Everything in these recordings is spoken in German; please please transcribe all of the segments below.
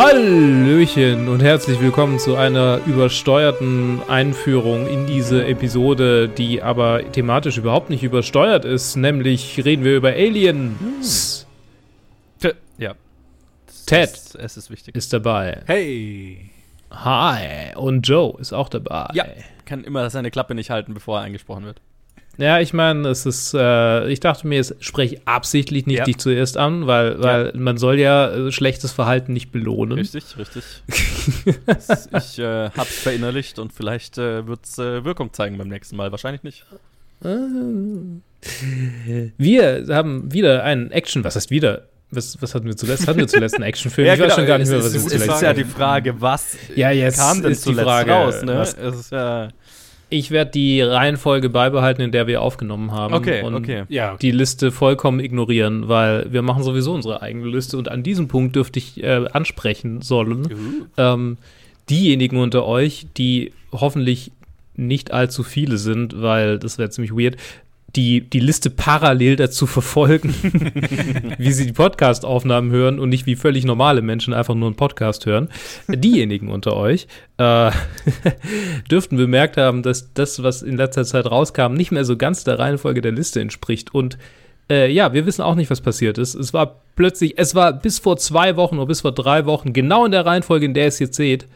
Hallöchen und herzlich willkommen zu einer übersteuerten Einführung in diese Episode, die aber thematisch überhaupt nicht übersteuert ist. Nämlich reden wir über Aliens. T ja. Ted Es, es ist wichtig. ist dabei. Hey. Hi. Und Joe ist auch dabei. Ja. Kann immer seine Klappe nicht halten, bevor er angesprochen wird. Ja, ich meine, es ist, äh, ich dachte mir, jetzt spreche ich absichtlich nicht Ja. dich zuerst an, weil, weil man soll ja äh, schlechtes Verhalten nicht belohnen. Richtig, richtig. ich äh, hab's verinnerlicht und vielleicht äh, wird's äh, Wirkung zeigen beim nächsten Mal. Wahrscheinlich nicht. Wir haben wieder einen Action, was heißt wieder? Was, was hatten wir zuletzt? Hatten wir zuletzt einen Actionfilm? ich weiß schon gar nicht mehr, was es, wir ist, es zuletzt ist ja die Frage, was Ja, jetzt kam denn ist die zuletzt Frage, raus, ne? was- Es ist ja Ich werde die Reihenfolge beibehalten, in der wir aufgenommen haben. Okay, und okay. Ja, die Liste vollkommen ignorieren, weil wir machen sowieso unsere eigene Liste und an diesem Punkt dürfte ich äh, ansprechen sollen. Ähm, diejenigen unter euch, die hoffentlich nicht allzu viele sind, weil das wäre ziemlich weird, die, die Liste parallel dazu verfolgen, wie sie die Podcast-Aufnahmen hören und nicht wie völlig normale Menschen einfach nur einen Podcast hören. Diejenigen unter euch äh, dürften bemerkt haben, dass das, was in letzter Zeit rauskam, nicht mehr so ganz der Reihenfolge der Liste entspricht. Und äh, ja, wir wissen auch nicht, was passiert ist. Es war plötzlich, es war bis vor zwei Wochen oder bis vor drei Wochen genau in der Reihenfolge, in der ihr es jetzt seht.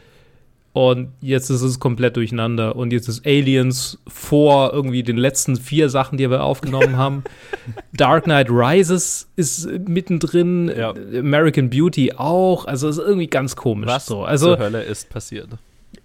Und jetzt ist es komplett durcheinander. Und jetzt ist Aliens vor irgendwie den letzten vier Sachen, die wir aufgenommen haben. Dark Knight Rises ist mittendrin. Ja. American Beauty auch. Also es ist irgendwie ganz komisch. was so. Also zur Hölle ist passiert.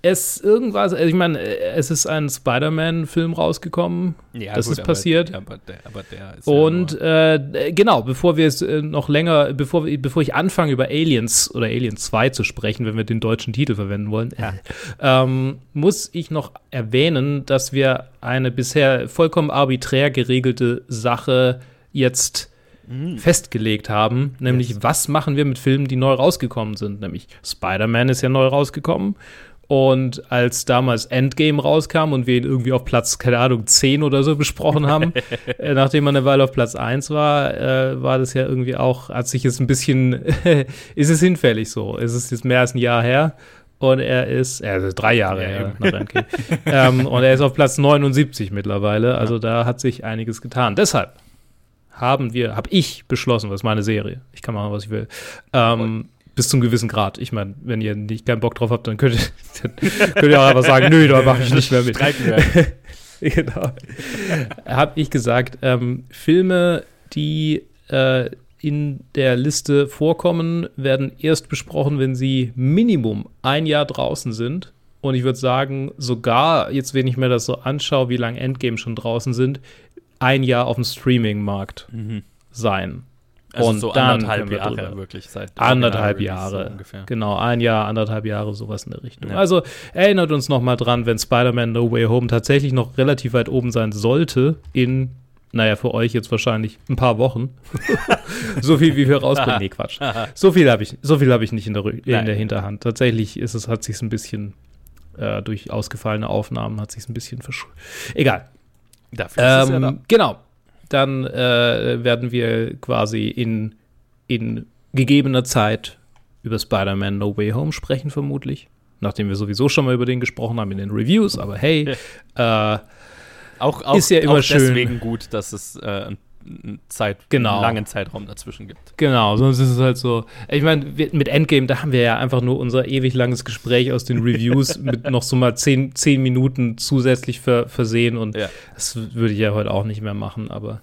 Es irgendwas, also ich meine, es ist ein Spider-Man-Film rausgekommen. Ja, das ist passiert. Aber, aber, der, aber der ist Und ja äh, genau, bevor wir es äh, noch länger, bevor, bevor ich anfange über Aliens oder Aliens 2 zu sprechen, wenn wir den deutschen Titel verwenden wollen, ähm, muss ich noch erwähnen, dass wir eine bisher vollkommen arbiträr geregelte Sache jetzt festgelegt haben, nämlich was machen wir mit Filmen, die neu rausgekommen sind. Nämlich Spider-Man ist ja neu rausgekommen. Und als damals Endgame rauskam und wir ihn irgendwie auf Platz, keine Ahnung, 10 oder so besprochen haben, äh, nachdem man eine Weile auf Platz 1 war, äh, war das ja irgendwie auch, hat sich jetzt ein bisschen, ist es hinfällig so. Es ist jetzt mehr als ein Jahr her? Und er ist, äh, also drei Jahre Ja, her ähm, und er ist auf Platz 79 mittlerweile, also da hat sich einiges getan. Deshalb haben wir, habe ich beschlossen, ist meine Serie, ich kann machen, was ich will, ähm, bis zum gewissen Grad. Ich meine, wenn ihr nicht keinen Bock drauf habt, dann könnt ihr, dann könnt ihr auch einfach sagen, nö, da mache ich nicht mehr mit. Genau. Habe ich gesagt, ähm, Filme, die äh, in der Liste vorkommen, werden erst besprochen, wenn sie Minimum ein Jahr draußen sind. Und ich würde sagen, sogar, jetzt wenn ich mir das so anschaue, wie lange Endgame schon draußen sind, ein Jahr auf dem Streaming-Markt sein. Also Und so dann anderthalb wir Jahre wirklich seit Anderthalb Jahre. So ungefähr. Genau, ein Jahr, anderthalb Jahre, sowas in der Richtung. Ja. Also erinnert uns noch mal dran, wenn Spider-Man No Way Home tatsächlich noch relativ weit oben sein sollte, in, naja, für euch jetzt wahrscheinlich ein paar Wochen. so viel, wie wir rausbringen. Nee, Quatsch. So viel habe ich, so viel habe ich nicht in der, in der Hinterhand. Tatsächlich ist es, hat sich ein bisschen äh, durch ausgefallene Aufnahmen hat sich ein bisschen versch... Egal. Dafür ist es ja da. Ähm, genau. Dann äh, werden wir quasi in, in gegebener Zeit über Spider-Man No Way Home sprechen, vermutlich. Nachdem wir sowieso schon mal über den gesprochen haben in den Reviews, aber hey, äh, Auch, auch, Ist ja immer auch schön. deswegen gut, dass es äh, einen, einen Zeit, Genau. einen langen Zeitraum dazwischen gibt. genau, sonst ist es halt so. Ich meine, mit Endgame, da haben wir ja einfach nur unser ewig langes Gespräch aus den Reviews mit noch so mal zehn, zehn Minuten zusätzlich ver, versehen und Ja. Das würde ich ja heute auch nicht mehr machen, aber.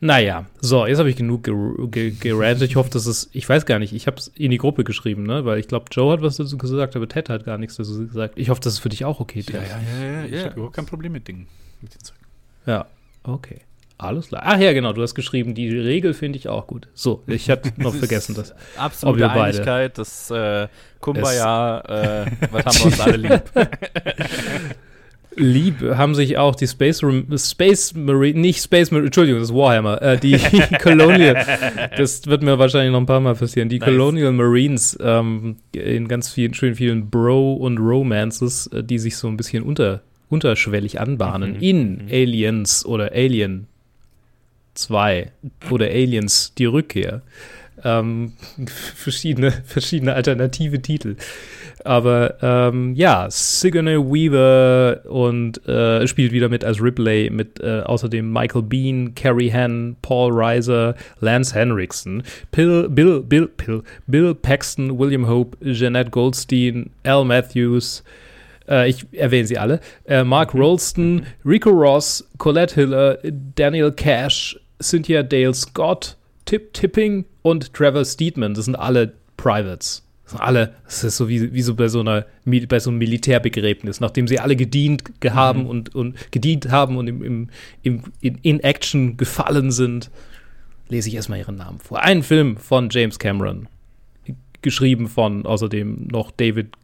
Naja, so, jetzt habe ich genug ger ge gerantet. Ich hoffe, dass es. Ich weiß gar nicht, ich habe es in die Gruppe geschrieben, ne? Weil ich glaube, Joe hat was dazu gesagt, aber Ted hat gar nichts dazu gesagt. Ich hoffe, das ist für dich auch okay, Ted. ja, ja, ja. Ich Ja. habe überhaupt kein Problem mit Dingen. Mit den Zeug. Ja, okay. Alles klar. Ach ja, genau, du hast geschrieben, die Regel finde ich auch gut. So, ich hatte noch vergessen, das. Absolute Ob. Einigkeit, das äh, Kumbaya, äh, was haben wir uns alle lieb. Lieb haben sich auch die Space, Space Marine, nicht Space Marine, Entschuldigung, das ist Warhammer, äh, die Colonial, das wird mir wahrscheinlich noch ein paar Mal passieren, die Nice. Colonial Marines ähm, in ganz vielen, schön vielen Bro- und Romances, äh, die sich so ein bisschen unter, unterschwellig anbahnen Mhm. in Aliens oder Alien 2 oder Aliens die Rückkehr. Ähm, verschiedene, verschiedene alternative Titel. Aber ähm, ja, Sigourney Weaver und äh, spielt wieder mit als Ripley, mit äh, außerdem Michael Bean, Carrie Henn, Paul Reiser, Lance Henriksen, Bill, Bill, Bill, Bill, Bill Paxton, William Hope, Jeanette Goldstein, Al Matthews, äh, ich erwähne sie alle, äh, Mark Rolston, Rico Ross, Colette Hiller, Daniel Cash, Cynthia Dale Scott, Tip Tipping und Trevor Steedman. Das sind alle Privates. Das sind alle, das ist so wie, wie so bei so einer bei so einem Militärbegräbnis, nachdem sie alle gedient haben mhm. und, und gedient haben und im, im, im, in, in Action gefallen sind, lese ich erstmal ihren Namen vor. Ein Film von James Cameron. Geschrieben von außerdem noch David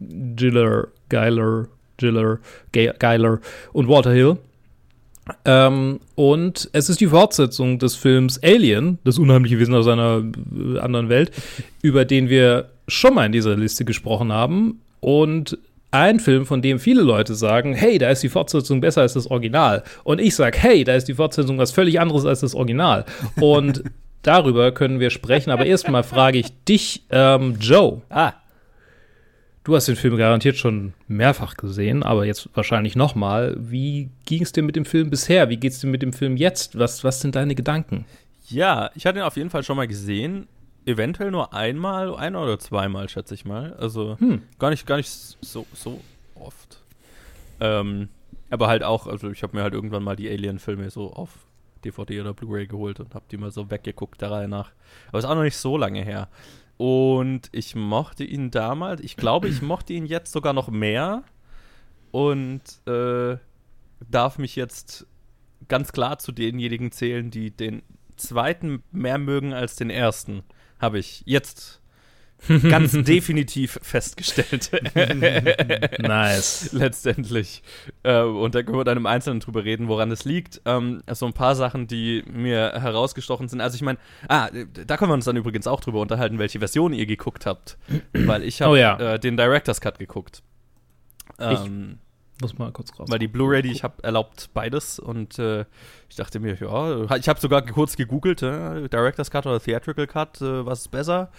Giller, Geiler, Giller, Geiler und Walter Hill. Ähm, und es ist die Fortsetzung des Films Alien, das unheimliche Wesen aus einer äh, anderen Welt, über den wir schon mal in dieser Liste gesprochen haben. Und ein Film, von dem viele Leute sagen, hey, da ist die Fortsetzung besser als das Original. Und ich sage, hey, da ist die Fortsetzung was völlig anderes als das Original. Und darüber können wir sprechen. Aber erstmal frage ich dich, ähm, Joe. Ah. Du hast den Film garantiert schon mehrfach gesehen, aber jetzt wahrscheinlich noch mal. Wie ging es dir mit dem Film bisher? Wie geht es dir mit dem Film jetzt? Was, was sind deine Gedanken? Ja, ich hatte ihn auf jeden Fall schon mal gesehen. Eventuell nur einmal, ein oder zweimal, schätze ich mal. Also hm. gar nicht, gar nicht so, so oft. Ähm, aber halt auch, also ich habe mir halt irgendwann mal die Alien-Filme so auf DVD oder Blu-ray geholt und habe die mal so weggeguckt der Reihe nach. Aber ist auch noch nicht so lange her. Und ich mochte ihn damals, ich glaube, ich mochte ihn jetzt sogar noch mehr und äh, darf mich jetzt ganz klar zu denjenigen zählen, die den zweiten mehr mögen als den ersten. Habe ich jetzt ganz definitiv festgestellt. nice. Letztendlich. Äh, und da können wir dann im Einzelnen drüber reden, woran es liegt. Ähm, so ein paar Sachen, die mir herausgestochen sind. Also ich meine, ah, da können wir uns dann übrigens auch drüber unterhalten, welche Version ihr geguckt habt. Weil ich habe oh, ja. äh, den Director's Cut geguckt. Ähm, ich muss mal kurz raus. Weil die Blu-ray, die ich habe, erlaubt beides. Und äh, ich dachte mir, ja, ich habe sogar kurz gegoogelt, äh, Director's Cut oder Theatrical Cut, äh, was ist besser?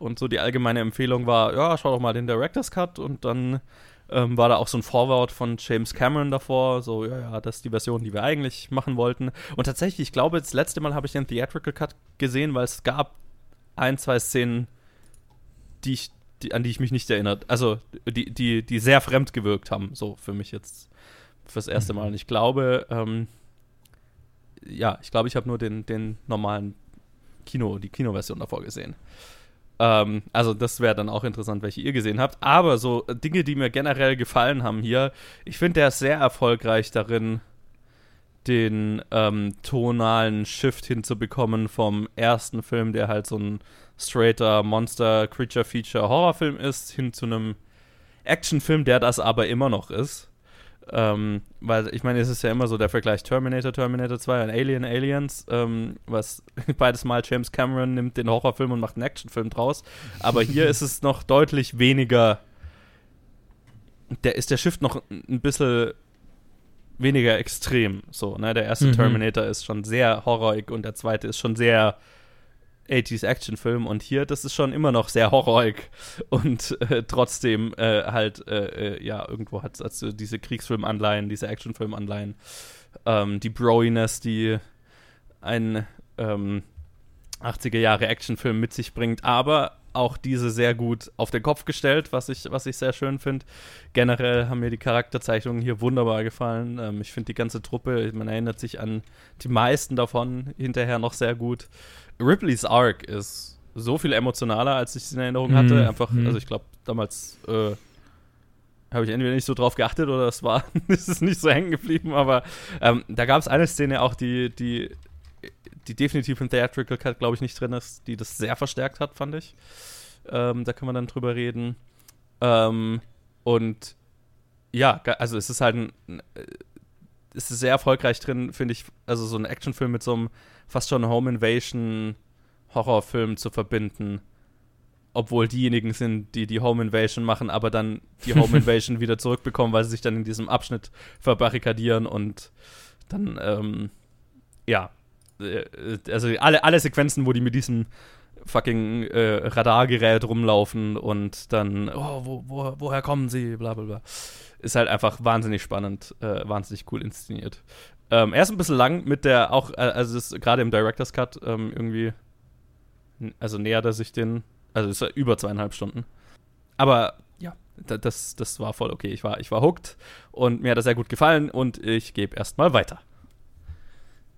Und so die allgemeine Empfehlung war, ja, schau doch mal den Director's Cut und dann ähm, war da auch so ein Vorwort von James Cameron davor, so, ja, ja, das ist die Version, die wir eigentlich machen wollten. Und tatsächlich, ich glaube, das letzte Mal habe ich den Theatrical Cut gesehen, weil es gab ein, zwei Szenen, die ich, die, an die ich mich nicht erinnert, also die, die, die sehr fremd gewirkt haben, so für mich jetzt fürs erste Mal. Und ich glaube, ähm, ja, ich glaube, ich habe nur den, den normalen Kino, die Kinoversion davor gesehen. Ähm, also das wäre dann auch interessant, welche ihr gesehen habt. Aber so Dinge, die mir generell gefallen haben hier, ich finde, der ist sehr erfolgreich darin, den ähm, tonalen Shift hinzubekommen vom ersten Film, der halt so ein straighter Monster-Creature-Feature-Horrorfilm ist, hin zu einem Actionfilm, der das aber immer noch ist. Ähm, weil ich meine, es ist ja immer so der Vergleich Terminator, Terminator 2 und Alien, Aliens, ähm, was beides Mal James Cameron nimmt den Horrorfilm und macht einen Actionfilm draus. Aber hier ist es noch deutlich weniger. Der ist der Shift noch ein bisschen weniger extrem. So, ne? Der erste mhm. Terminator ist schon sehr horrorig und der zweite ist schon sehr 80s Actionfilm und hier, das ist schon immer noch sehr horrorig und äh, trotzdem äh, halt, äh, äh ja, irgendwo hat es also diese Kriegsfilm-Anleihen, diese Actionfilm-Anleihen, ähm, die Broiness, die ein ähm, 80er Jahre Actionfilm mit sich bringt, aber auch diese sehr gut auf den Kopf gestellt, was ich, was ich sehr schön finde. Generell haben mir die Charakterzeichnungen hier wunderbar gefallen. Ähm, ich finde die ganze Truppe, man erinnert sich an die meisten davon hinterher noch sehr gut. Ripley's Arc ist so viel emotionaler, als ich es in Erinnerung hatte. Mhm. Einfach, mhm. also ich glaube, damals äh, habe ich entweder nicht so drauf geachtet oder es war, ist es nicht so hängen geblieben, aber ähm, da gab es eine Szene auch, die, die, die definitiv im Theatrical Cut, glaube ich, nicht drin ist, die das sehr verstärkt hat, fand ich. Ähm, da können wir dann drüber reden. Ähm, und ja, also es ist halt ein, äh, ist sehr erfolgreich drin, finde ich, also so ein Actionfilm mit so einem fast schon Home Invasion Horrorfilm zu verbinden. Obwohl diejenigen sind, die die Home Invasion machen, aber dann die Home Invasion wieder zurückbekommen, weil sie sich dann in diesem Abschnitt verbarrikadieren und dann, ähm, ja, äh, also alle, alle Sequenzen, wo die mit diesem fucking äh, Radargerät rumlaufen und dann, oh, wo, wo, woher kommen sie, bla bla bla. Ist halt einfach wahnsinnig spannend, äh, wahnsinnig cool inszeniert. Ähm, er ist ein bisschen lang mit der, auch, äh, also ist gerade im Director's Cut ähm, irgendwie, also nähert er sich den, also ist er über zweieinhalb Stunden. Aber ja, das, das war voll okay. Ich war, ich war hooked und mir hat das sehr gut gefallen und ich gebe erstmal weiter.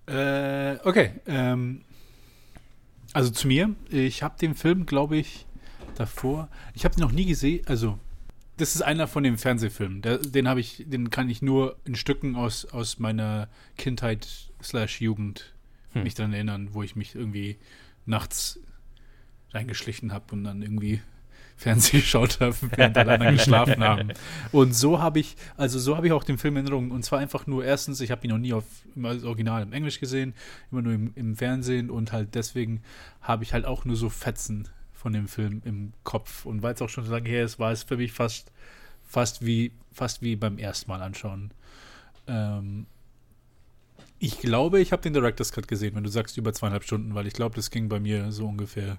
Äh, okay. Ähm, also zu mir. Ich habe den Film, glaube ich, davor. Ich habe den noch nie gesehen. Also das ist einer von den Fernsehfilmen. Der, den habe ich, den kann ich nur in Stücken aus, aus meiner Kindheit slash Jugend hm. mich daran erinnern, wo ich mich irgendwie nachts reingeschlichen habe und dann irgendwie Fernsehen geschaut habe, während alle anderen geschlafen haben. Und so habe ich, also so habe ich auch den Film in Erinnerung. Und zwar einfach nur, erstens, ich habe ihn noch nie auf im Original im Englisch gesehen, immer nur im, im Fernsehen und halt deswegen habe ich halt auch nur so Fetzen von dem Film im Kopf. Und weil es auch schon so lange her ist, war es für mich fast, fast wie, fast wie beim ersten Mal anschauen. Ähm, ich glaube, ich habe den Director's Cut gesehen, wenn du sagst über zweieinhalb Stunden, weil ich glaube, das ging bei mir so ungefähr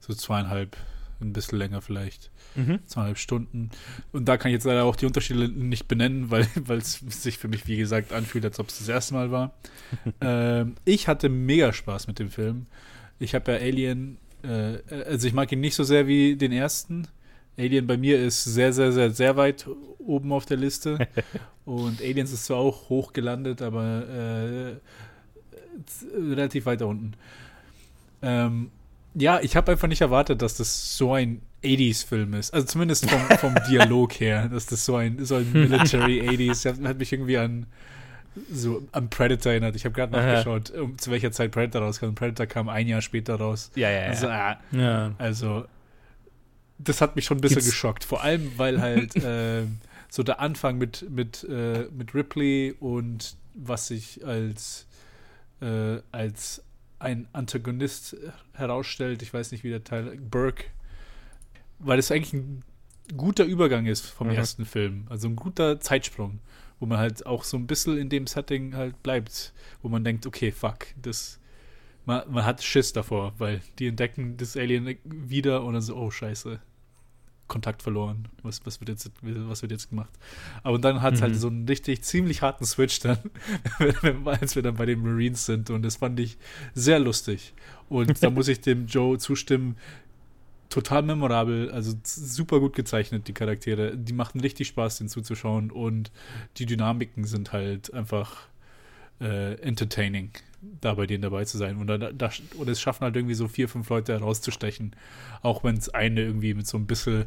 so zweieinhalb ein bisschen länger vielleicht. Mhm. Zweieinhalb Stunden. Und da kann ich jetzt leider auch die Unterschiede nicht benennen, weil es sich für mich, wie gesagt, anfühlt, als ob es das erste Mal war. ähm, ich hatte mega Spaß mit dem Film. Ich habe ja Alien, äh, also ich mag ihn nicht so sehr wie den ersten. Alien bei mir ist sehr, sehr, sehr, sehr weit oben auf der Liste. Und Aliens ist zwar auch hoch gelandet, aber äh, relativ weit unten. Ähm, ja, ich habe einfach nicht erwartet, dass das so ein 80s-Film ist. Also zumindest vom, vom Dialog her, dass das so ein, so ein Military 80s, hat, hat mich irgendwie an so an Predator erinnert. Ich habe gerade nachgeschaut, um, zu welcher Zeit Predator rauskam. Predator kam ein Jahr später raus. Ja, ja, ja. Also, ah, ja. also das hat mich schon ein bisschen Gibt's? geschockt. Vor allem, weil halt äh, so der Anfang mit, mit, äh, mit Ripley und was sich als, äh, als ein Antagonist herausstellt. Ich weiß nicht, wie der Teil Burke, weil es eigentlich ein guter Übergang ist vom mhm. ersten Film. Also ein guter Zeitsprung, wo man halt auch so ein bisschen in dem Setting halt bleibt, wo man denkt, okay, fuck, das man, man hat Schiss davor, weil die entdecken das Alien wieder und dann so, oh scheiße, Kontakt verloren. Was, was, wird, jetzt, was wird jetzt gemacht? Aber dann hat es halt mhm. halt so einen richtig ziemlich harten Switch dann, als wir dann bei den Marines sind. Und das fand ich sehr lustig. Und da muss ich dem Joe zustimmen. Total memorabel, also super gut gezeichnet, die Charaktere. Die machten richtig Spaß, den zuzuschauen. Und die Dynamiken sind halt einfach äh, entertaining, da bei denen dabei zu sein. Und, da, da, und es schaffen halt irgendwie so vier, fünf Leute herauszustechen. Auch wenn es eine irgendwie mit so ein bisschen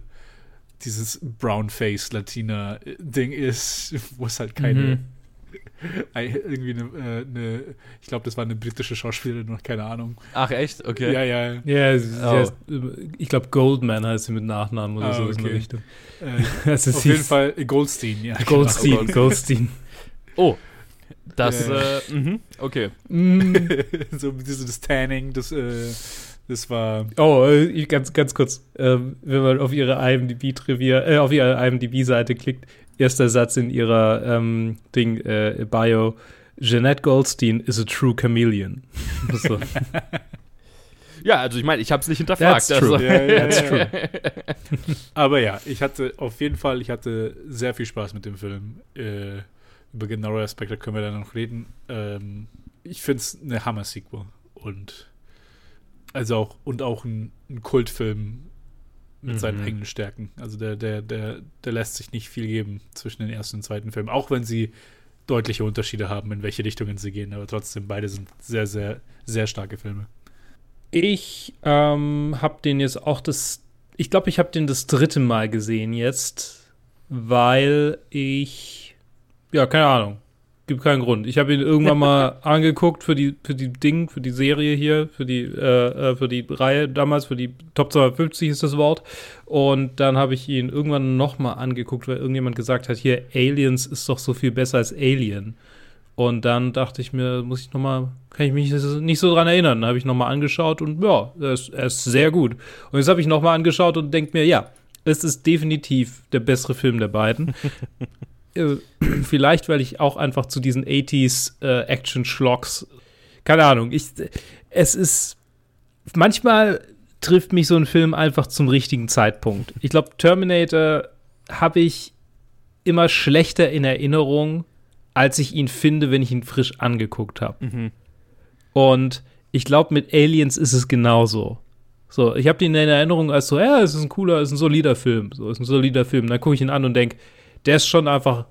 dieses Brown-Face-Latina-Ding ist, wo es halt keine. Mhm. Irgendwie eine, äh, eine ich glaube, das war eine britische Schauspielerin, noch keine Ahnung. Ach, echt? Okay. Ja, ja. Ja, oh. heißt, ich glaube, Goldman heißt sie mit Nachnamen oder ah, so okay. in der Richtung. Äh, auf jeden Fall Goldstein, ja. Goldstein, genau. Goldstein. Oh, das, äh, äh mh, okay. so dieses Tanning, das, äh, das war. Oh, äh, ganz, ganz kurz. Ähm, wenn man auf ihre IMDb-Trivia, äh, auf ihre IMDb-Seite klickt, erster Satz in ihrer ähm, Ding, äh, Bio. Jeanette Goldstein is a true chameleon. so. Ja, also ich meine, ich habe es nicht hinterfragt. That's true. Also. Ja, ja, That's true. Aber ja, ich hatte auf jeden Fall, ich hatte sehr viel Spaß mit dem Film. Äh, über genauere Aspekte können wir dann noch reden. Ähm, ich finde es eine Hammer-Sequel und also auch und auch ein, ein Kultfilm mit mhm. seinen eigenen Stärken. Also der, der, der, der lässt sich nicht viel geben zwischen den ersten und zweiten Filmen, auch wenn sie deutliche Unterschiede haben, in welche Richtungen sie gehen, aber trotzdem beide sind sehr, sehr, sehr starke Filme. Ich ähm, habe den jetzt auch das, ich glaube, ich habe den das dritte Mal gesehen jetzt, weil ich ja, keine Ahnung. Gibt keinen Grund. Ich habe ihn irgendwann mal angeguckt für die, für die Ding, für die Serie hier, für die, äh, äh für die Reihe damals, für die Top 250 ist das Wort. Und dann habe ich ihn irgendwann noch mal angeguckt, weil irgendjemand gesagt hat, hier, Aliens ist doch so viel besser als Alien. Und dann dachte ich mir, muss ich noch mal, kann ich mich nicht so dran erinnern. Dann habe ich noch mal angeschaut und ja, er ist, er ist sehr gut. Und jetzt habe ich noch mal angeschaut und denke mir, ja, es ist definitiv der bessere Film der beiden. Äh, vielleicht, weil ich auch einfach zu diesen 80s äh, Action-Schlocks, keine Ahnung, ich, es ist manchmal trifft mich so ein Film einfach zum richtigen Zeitpunkt. Ich glaube, Terminator habe ich immer schlechter in Erinnerung, als ich ihn finde, wenn ich ihn frisch angeguckt habe. Mhm. Und ich glaube, mit Aliens ist es genauso. So, ich habe den in Erinnerung als so, ja, es ist ein cooler, es ist ein solider Film. So, es ist ein solider Film. Dann gucke ich ihn an und denke, der ist schon einfach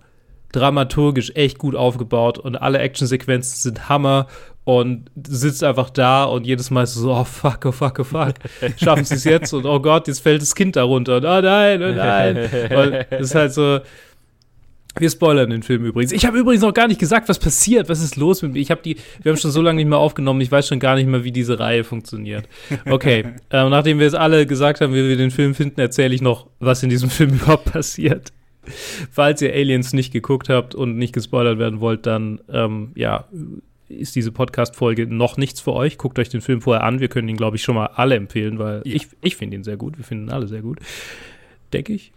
dramaturgisch echt gut aufgebaut und alle Actionsequenzen sind Hammer und sitzt einfach da und jedes Mal ist so, oh fuck, oh fuck, oh fuck, schaffen sie es jetzt und oh Gott, jetzt fällt das Kind darunter und oh nein, oh nein. Und es ist halt so, wir spoilern den Film übrigens. Ich habe übrigens noch gar nicht gesagt, was passiert, was ist los mit mir. Ich habe die, wir haben schon so lange nicht mehr aufgenommen, ich weiß schon gar nicht mehr, wie diese Reihe funktioniert. Okay, äh, nachdem wir es alle gesagt haben, wie wir den Film finden, erzähle ich noch, was in diesem Film überhaupt passiert. Falls ihr Aliens nicht geguckt habt und nicht gespoilert werden wollt, dann ähm, ja, ist diese Podcast-Folge noch nichts für euch. Guckt euch den Film vorher an. Wir können ihn, glaube ich, schon mal alle empfehlen, weil Ja. ich, ich finde ihn sehr gut. Wir finden ihn alle sehr gut. Denke ich.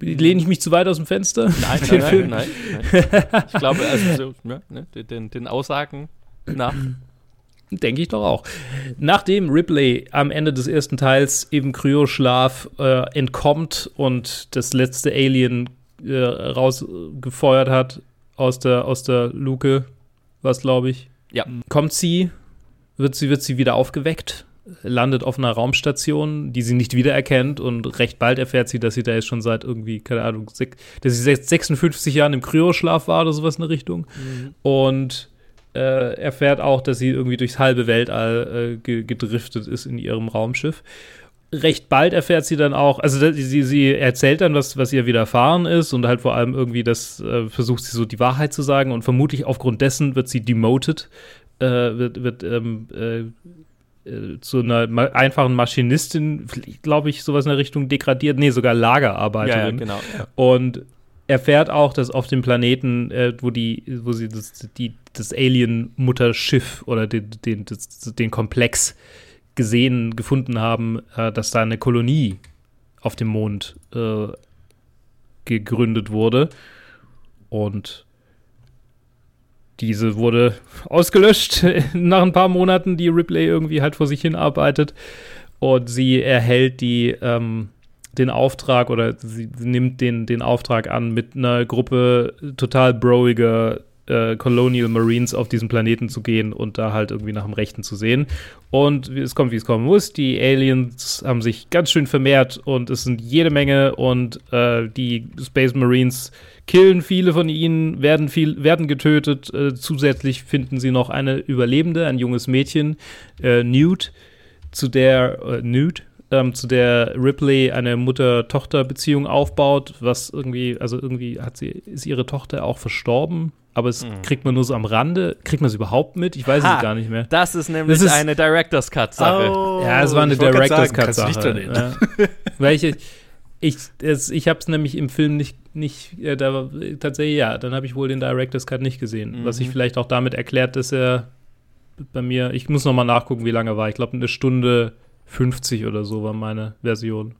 Lehne ich mich zu weit aus dem Fenster? Nein, Den nein, nein, nein, nein. Ich glaube, also, so, ja, ne, den, den Aussagen nach. Denke ich doch auch. Nachdem Ripley am Ende des ersten Teils eben Kryoschlaf äh, entkommt und das letzte Alien äh, rausgefeuert hat aus der, aus der Luke, was glaube ich, Ja. kommt sie, wird sie, wird sie wieder aufgeweckt, landet auf einer Raumstation, die sie nicht wiedererkennt und recht bald erfährt sie, dass sie da jetzt schon seit irgendwie, keine Ahnung, dass sie seit 56 Jahren im Kryoschlaf war oder sowas in der Richtung. Und äh, erfährt auch, dass sie irgendwie durchs halbe Weltall äh, ge gedriftet ist in ihrem Raumschiff. Recht bald erfährt sie dann auch, also sie, sie erzählt dann, was, was ihr widerfahren ist und halt vor allem irgendwie das äh, versucht sie so die Wahrheit zu sagen und vermutlich aufgrund dessen wird sie demoted, äh, wird, wird ähm, äh, äh, zu einer ma einfachen Maschinistin, glaube ich, sowas in der Richtung degradiert, nee, sogar Lagerarbeiterin ja, genau. Ja. und erfährt auch, dass auf dem Planeten, äh, wo die, wo sie das, die, das Alien-Mutterschiff oder den, den, das, den Komplex gesehen, gefunden haben, äh, dass da eine Kolonie auf dem Mond äh, gegründet wurde. Und diese wurde ausgelöscht nach ein paar Monaten, die Ripley irgendwie halt vor sich hin arbeitet. Und sie erhält die, ähm, den Auftrag oder sie nimmt den, den Auftrag an, mit einer Gruppe total broiger äh, Colonial Marines auf diesen Planeten zu gehen und da halt irgendwie nach dem Rechten zu sehen. Und es kommt, wie es kommen muss. Die Aliens haben sich ganz schön vermehrt und es sind jede Menge und äh, die Space Marines killen viele von ihnen, werden, viel, werden getötet. Äh, zusätzlich finden sie noch eine Überlebende, ein junges Mädchen, äh, Newt, zu der äh, Newt, ähm, zu der Ripley eine Mutter-Tochter-Beziehung aufbaut, was irgendwie, also irgendwie hat sie, ist ihre Tochter auch verstorben, aber es Mhm. kriegt man nur so am Rande. Kriegt man es überhaupt mit? Ich weiß Ha, es gar nicht mehr. Das ist nämlich Das ist- eine Director's Cut-Sache. Ja, es war eine Director's sagen, Cut kannst du nicht Sache. dran Ja. Weil ich, ich, es, ich habe es nämlich im Film nicht, nicht äh, da, tatsächlich ja, dann habe ich wohl den Director's Cut nicht gesehen. Was sich Mhm. vielleicht auch damit erklärt, dass er bei mir, ich muss noch mal nachgucken, wie lange er war. Ich glaube, eine Stunde 50 oder so war meine Version.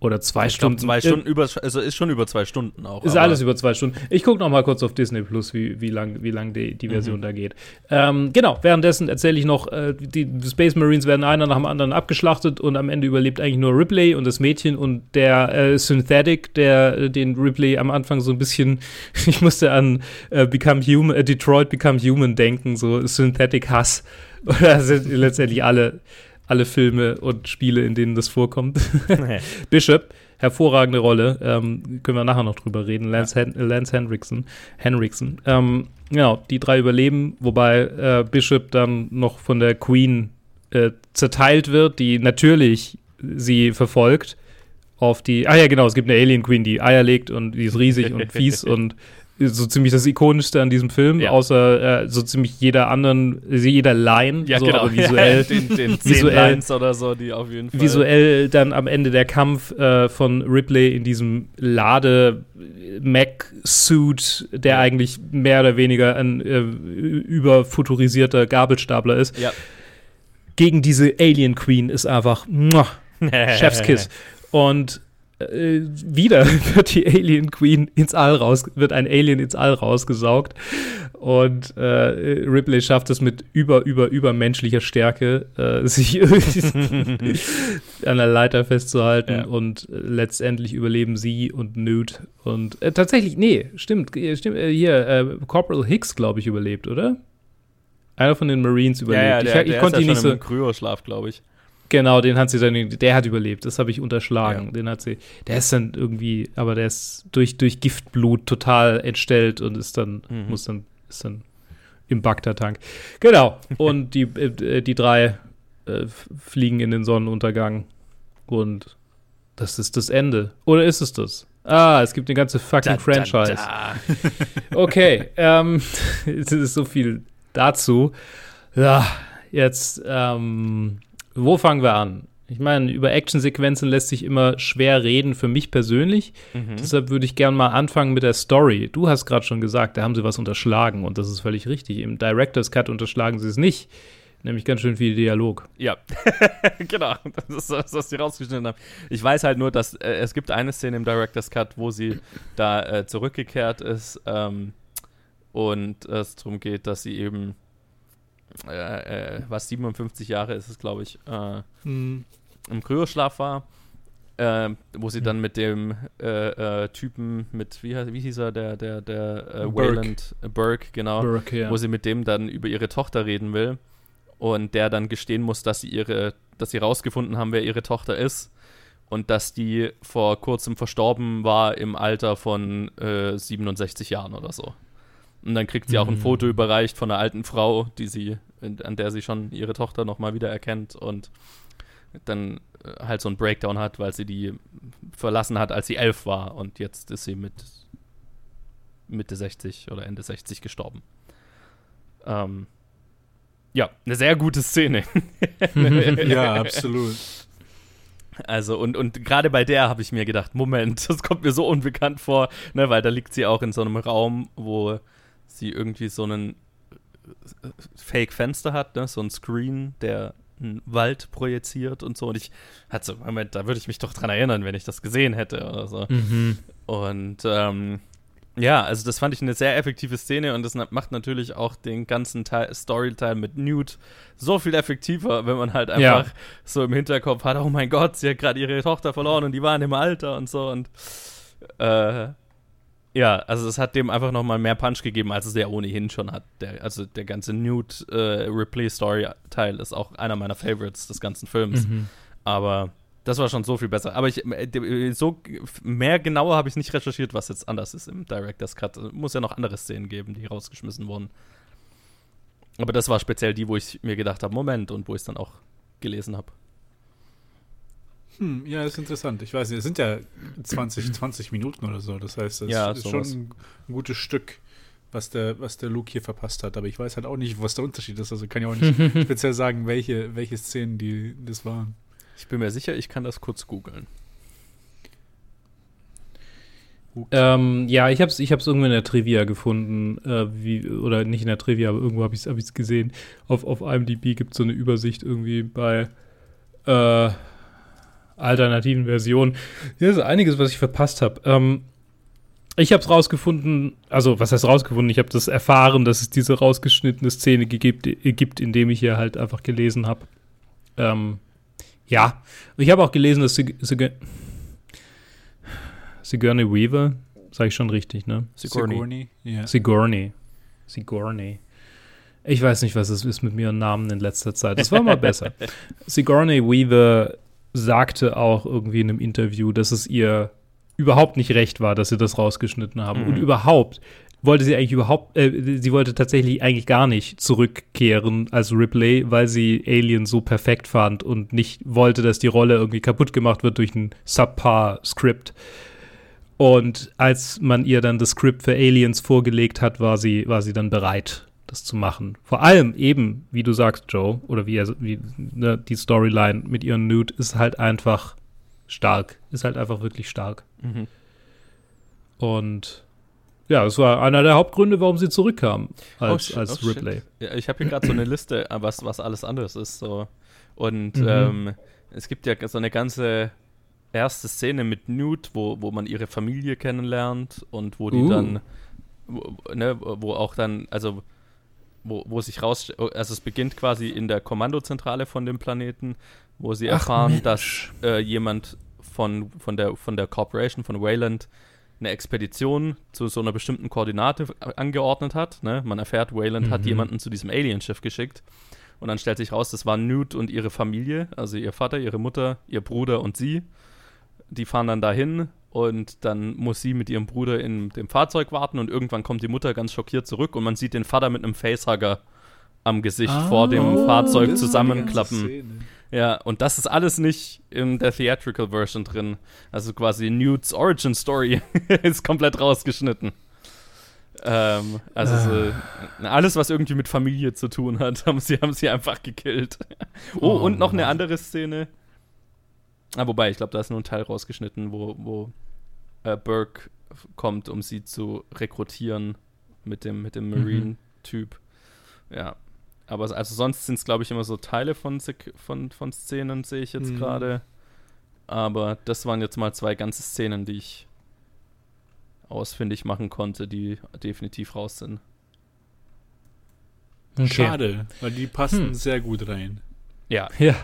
Oder zwei ich Stunden. zwei Äh, Stunden über, also ist schon über zwei Stunden auch. ist alles über zwei Stunden. Ich gucke noch mal kurz auf Disney Plus, wie, wie lang, wie lang die, die Version Mhm. da geht. Ähm, genau, währenddessen erzähle ich noch, äh, die Space Marines werden einer nach dem anderen abgeschlachtet und am Ende überlebt eigentlich nur Ripley und das Mädchen und der äh, Synthetic, der äh, den Ripley am Anfang so ein bisschen, ich musste an äh, Become Human, äh, Detroit Become Human denken, so Synthetic Hass. Oder sind letztendlich alle, alle Filme und Spiele, in denen das vorkommt. Bishop, hervorragende Rolle, ähm, können wir nachher noch drüber reden. Lance, Hen Lance Henriksen. Henriksen. Ähm, genau, die drei überleben, wobei äh, Bishop dann noch von der Queen äh, zerteilt wird, die natürlich sie verfolgt auf die. Ah ja, genau, es gibt eine Alien Queen, die Eier legt und die ist riesig und fies und so ziemlich das ikonischste an diesem Film, Ja. außer äh, so ziemlich jeder anderen, jeder Line, Ja, so, genau. aber visuell den, den zehn visuell- Lines oder so, die auf jeden Fall. visuell dann am Ende der Kampf äh, von Ripley in diesem Lade-Mac-Suit, der eigentlich mehr oder weniger ein äh, überfuturisierter Gabelstapler ist, Ja. gegen diese Alien Queen ist einfach muah, Chefskiss. Und äh, wieder wird die Alien Queen ins All raus, wird ein Alien ins All rausgesaugt. Und äh, Ripley schafft es mit über, über, übermenschlicher Stärke, äh, sich an der Leiter festzuhalten. Ja. Und letztendlich überleben sie und Newt. Und äh, tatsächlich, nee, stimmt, stimmt äh, hier, äh, Corporal Hicks, glaube ich, überlebt, oder? Einer von den Marines überlebt. Ja, ja, der, ich, ich der konnte ist ja ihn nicht so. Kryoschlaf, glaube ich. Genau, den hat sie dann, der hat überlebt, das habe ich unterschlagen. Ja. Den hat sie, der ist dann irgendwie, aber der ist durch, durch Giftblut total entstellt und ist dann, mhm. muss dann, ist dann im Bagdad-Tank. Genau, und die, äh, die drei äh, fliegen in den Sonnenuntergang und das ist das Ende. Oder ist es das? Ah, es gibt eine ganze fucking da, Franchise. Da, da. okay, ähm, es ist so viel dazu. Ja, jetzt, ähm, wo fangen wir an? Ich meine, über Actionsequenzen lässt sich immer schwer reden für mich persönlich. Mhm. Deshalb würde ich gerne mal anfangen mit der Story. Du hast gerade schon gesagt, da haben sie was unterschlagen und das ist völlig richtig. Im Director's Cut unterschlagen sie es nicht. Nämlich ganz schön viel Dialog. Ja, genau. Das ist das, was sie rausgeschnitten haben. Ich weiß halt nur, dass äh, es gibt eine Szene im Director's Cut, wo sie da äh, zurückgekehrt ist ähm, und es darum geht, dass sie eben äh, äh, was 57 Jahre ist es, glaube ich, äh, mhm. im Kryoschlaf war, äh, wo sie mhm. dann mit dem äh, äh, Typen, mit, wie, wie hieß er, der, der, der äh, Wayland Burke, genau, Burke, ja. wo sie mit dem dann über ihre Tochter reden will und der dann gestehen muss, dass sie ihre, dass sie rausgefunden haben, wer ihre Tochter ist und dass die vor kurzem verstorben war im Alter von 67 Jahren oder so. Und dann kriegt sie auch ein mhm. Foto überreicht von einer alten Frau, die sie, an der sie schon ihre Tochter nochmal wieder erkennt und dann äh, halt so ein Breakdown hat, weil sie die verlassen hat, als sie elf war und jetzt ist sie mit Mitte 60 oder Ende 60 gestorben. Ähm, ja, eine sehr gute Szene. ja, absolut. Also, und, und gerade bei der habe ich mir gedacht, Moment, das kommt mir so unbekannt vor, ne, weil da liegt sie auch in so einem Raum, wo sie irgendwie so einen äh, Fake-Fenster hat, ne? so ein Screen, der einen Wald projiziert und so. Und ich hatte so, Moment, da würde ich mich doch dran erinnern, wenn ich das gesehen hätte oder so. Mhm. Und ähm, ja, also das fand ich eine sehr effektive Szene und das macht natürlich auch den ganzen Teil, Storyteil mit Newt so viel effektiver, wenn man halt einfach ja. so im Hinterkopf hat, oh mein Gott, sie hat gerade ihre Tochter verloren und die waren im Alter und so und äh, ja, also es hat dem einfach nochmal mehr Punch gegeben, als es ja ohnehin schon hat. Der, also der ganze Nude äh, Ripley-Story-Teil ist auch einer meiner Favorites des ganzen Films. Mhm. Aber das war schon so viel besser. Aber ich, äh, so mehr genauer habe ich nicht recherchiert, was jetzt anders ist im Director's Cut. Es muss ja noch andere Szenen geben, die rausgeschmissen wurden. Aber das war speziell die, wo ich mir gedacht habe, Moment, und wo ich es dann auch gelesen habe. Hm, ja, ist interessant. Ich weiß nicht, es sind ja 20, 20 Minuten oder so. Das heißt, es ja, ist sowas. schon ein, gutes Stück, was der, was der Luke hier verpasst hat. Aber ich weiß halt auch nicht, was der Unterschied ist. Also kann ich auch nicht speziell sagen, welche, welche Szenen die das waren. Ich bin mir sicher, ich kann das kurz googeln. Ähm, ja, ich habe es ich irgendwo in der Trivia gefunden, äh, wie, oder nicht in der Trivia, aber irgendwo habe ich es hab gesehen. Auf, auf IMDb gibt es so eine Übersicht irgendwie bei äh, alternativen Versionen. Hier ist einiges, was ich verpasst habe. Ähm, ich habe es rausgefunden, also was heißt rausgefunden? Ich habe das erfahren, dass es diese rausgeschnittene Szene gibt, gibt indem ich hier halt einfach gelesen habe. Ähm, ja, ich habe auch gelesen, dass Sig Sig Sigourney Weaver, sage ich schon richtig, ne? Sigourney. Sigourney, yeah. Sigourney. Sigourney. Ich weiß nicht, was es ist mit mir und Namen in letzter Zeit. Das war mal besser. Sigourney Weaver sagte auch irgendwie in einem Interview, dass es ihr überhaupt nicht recht war, dass sie das rausgeschnitten haben. Mhm. Und überhaupt wollte sie eigentlich überhaupt, äh, sie wollte tatsächlich eigentlich gar nicht zurückkehren als Ripley, weil sie Alien so perfekt fand und nicht wollte, dass die Rolle irgendwie kaputt gemacht wird durch ein Subpar-Skript. Und als man ihr dann das Skript für Aliens vorgelegt hat, war sie, war sie dann bereit, das zu machen. Vor allem eben, wie du sagst, Joe, oder wie, er, wie ne, die Storyline mit ihren Nude ist halt einfach stark. Ist halt einfach wirklich stark. Mhm. Und ja, das war einer der Hauptgründe, warum sie zurückkam als, oh, als oh, Ripley. Ja, ich habe hier gerade so eine Liste, was, was alles anders ist. So. Und mhm. ähm, es gibt ja so eine ganze erste Szene mit Newt, wo, wo man ihre Familie kennenlernt und wo die Uh. dann, wo, ne, wo auch dann, also wo, wo sich raus, also es beginnt quasi in der Kommandozentrale von dem Planeten, wo sie Ach, erfahren, Mensch. dass äh, jemand von, von, der, von der Corporation, von Wayland, eine Expedition zu so einer bestimmten Koordinate angeordnet hat. Ne? Man erfährt, Wayland hat Mhm. jemanden zu diesem Alienschiff geschickt. Und dann stellt sich raus, das waren Newt und ihre Familie, also ihr Vater, ihre Mutter, ihr Bruder und sie. Die fahren dann dahin und dann muss sie mit ihrem Bruder in dem Fahrzeug warten und irgendwann kommt die Mutter ganz schockiert zurück und man sieht den Vater mit einem Facehugger am Gesicht vor dem Oh, Fahrzeug zusammenklappen. Ja, und das ist alles nicht in der Theatrical Version drin. Also quasi Newts Origin Story ist komplett rausgeschnitten. Ähm, also so, alles, was irgendwie mit Familie zu tun hat, haben sie, haben sie einfach gekillt. Oh, Oh, und noch eine andere Szene. Ah, wobei, ich glaube, da ist nur ein Teil rausgeschnitten, wo, wo äh, Burke kommt, um sie zu rekrutieren mit dem, mit dem Mhm. Marine-Typ. Ja. Aber also sonst sind es, glaube ich, immer so Teile von, von, von Szenen, sehe ich jetzt Mhm. gerade. Aber das waren jetzt mal zwei ganze Szenen, die ich ausfindig machen konnte, die definitiv raus sind. Okay. Schade, weil die passen Hm. sehr gut rein. Ja. Ja.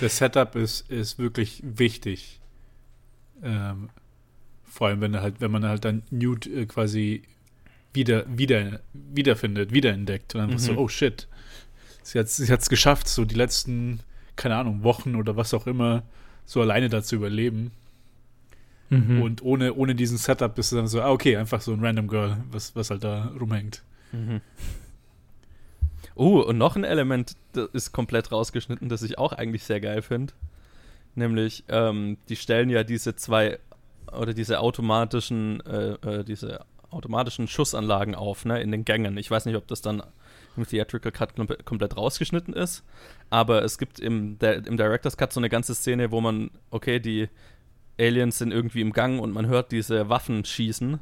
Das Setup ist, ist wirklich wichtig. Ähm, vor allem, wenn halt, wenn man halt dann Newt äh, quasi wieder, wieder, wiederfindet, wiederentdeckt und so, Mhm. oh shit. Sie hat sie hat's geschafft, so die letzten, keine Ahnung, Wochen oder was auch immer, so alleine da zu überleben. Mhm. Und ohne, ohne diesen Setup bist du dann so, ah, okay, einfach so ein Random Girl, was, was halt da rumhängt. Mhm. Oh, und noch ein Element das ist komplett rausgeschnitten, das ich auch eigentlich sehr geil finde. Nämlich, ähm, die stellen ja diese zwei oder diese automatischen, äh, äh, diese automatischen Schussanlagen auf, ne, in den Gängen. Ich weiß nicht, ob das dann im Theatrical Cut komple- komplett rausgeschnitten ist, aber es gibt im, im Director's Cut so eine ganze Szene, wo man, okay, die Aliens sind irgendwie im Gang und man hört diese Waffen schießen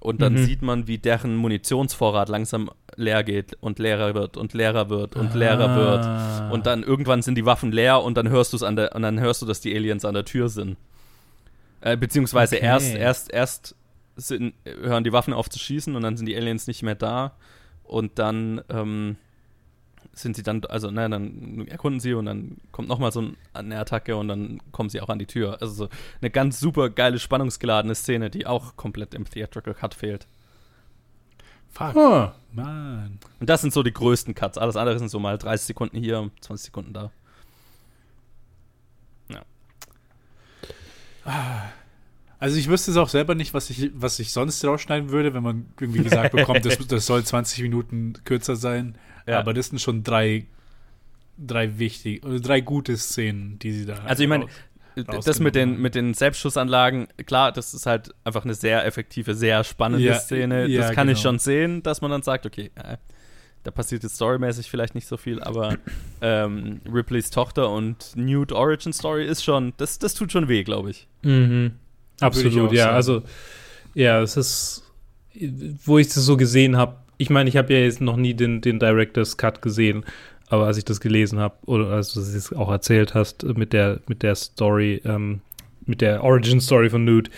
und dann Mhm. sieht man, wie deren Munitionsvorrat langsam leer geht und leerer wird und leerer wird und leerer wird. Ah. Und dann irgendwann sind die Waffen leer und dann hörst du es an der und dann hörst du, dass die Aliens an der Tür sind. Äh, beziehungsweise Okay. erst, erst, erst sind, hören die Waffen auf zu schießen und dann sind die Aliens nicht mehr da. Und dann ähm, sind sie dann, also ne, dann erkunden sie und dann kommt nochmal so ein- eine Attacke und dann kommen sie auch an die Tür. Also so eine ganz super geile, spannungsgeladene Szene, die auch komplett im Theatrical Cut fehlt. Fuck, Ah. Mann. Und das sind so die größten Cuts. Alles andere sind so mal 30 Sekunden hier, 20 Sekunden da. Also ich wüsste es auch selber nicht, was ich, was ich sonst rausschneiden würde, wenn man irgendwie gesagt bekommt, das, das soll 20 Minuten kürzer sein. Ja. Aber das sind schon drei, drei wichtig, oder drei gute Szenen, die sie da. Also ich meine, das mit den, mit den Selbstschussanlagen, klar, das ist halt einfach eine sehr effektive, sehr spannende Ja, Szene. ja, das kann ich genau. schon sehen, dass man dann sagt, okay, äh, da passiert jetzt storymäßig vielleicht nicht so viel, aber ähm, Ripleys Tochter und Newt Origin Story ist schon, das, das tut schon weh, glaube ich. Mhm. ich Absolut, auch ja. sagen. Also, ja, es ist, wo ich das so gesehen habe, ich meine, ich habe ja jetzt noch nie den, den Director's Cut gesehen, aber als ich das gelesen habe, oder als du es auch erzählt hast, mit der, mit der Story, ähm, mit der Origin Story von Newt,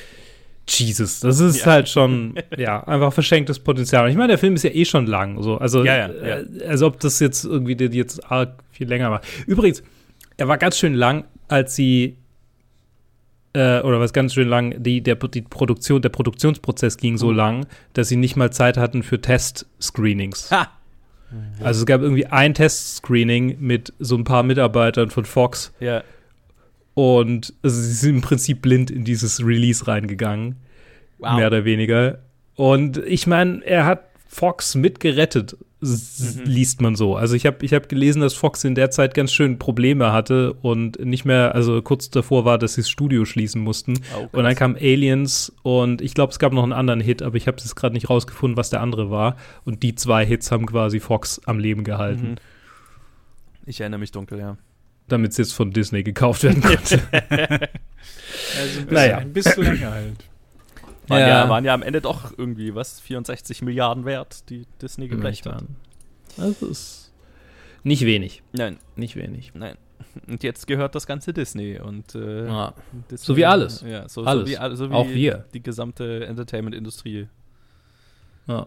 Jesus, das ist Ja. halt schon, ja, einfach verschenktes Potenzial. Ich meine, der Film ist ja eh schon lang, so, also, Ja, ja, äh, als ob das jetzt irgendwie jetzt arg viel länger war. Übrigens, er war ganz schön lang, als sie äh, oder was ganz schön lang, die, der, die Produktion, der Produktionsprozess ging so Mhm. lang, dass sie nicht mal Zeit hatten für Test-Screenings. Ha! Also es gab irgendwie ein Test-Screening mit so ein paar Mitarbeitern von Fox Ja. und also sie sind im Prinzip blind in dieses Release reingegangen, Wow. mehr oder weniger. Und ich meine, er hat Fox mitgerettet, Mhm. liest man so. Also ich habe ich hab gelesen, dass Fox in der Zeit ganz schön Probleme hatte und nicht mehr, also kurz davor war, dass sie das Studio schließen mussten. Oh, Und dann kam Aliens und ich glaube, es gab noch einen anderen Hit, aber ich habe es gerade nicht rausgefunden, was der andere war. Und die zwei Hits haben quasi Fox am Leben gehalten, Mhm. Ich erinnere mich dunkel, ja. damit es jetzt von Disney gekauft werden konnte. Also ein bisschen, Naja. ein bisschen länger halt. Waren ja. Ja. waren ja am Ende doch irgendwie, was, 64 Milliarden wert, die Disney geblecht hat. Das ist nicht wenig. Nein, Nicht wenig. nein. Und jetzt gehört das ganze Disney und äh, Ja. Disney, So wie alles. Ja, so, Alles. So wie, so wie Auch wir. die gesamte Entertainment-Industrie, Ja.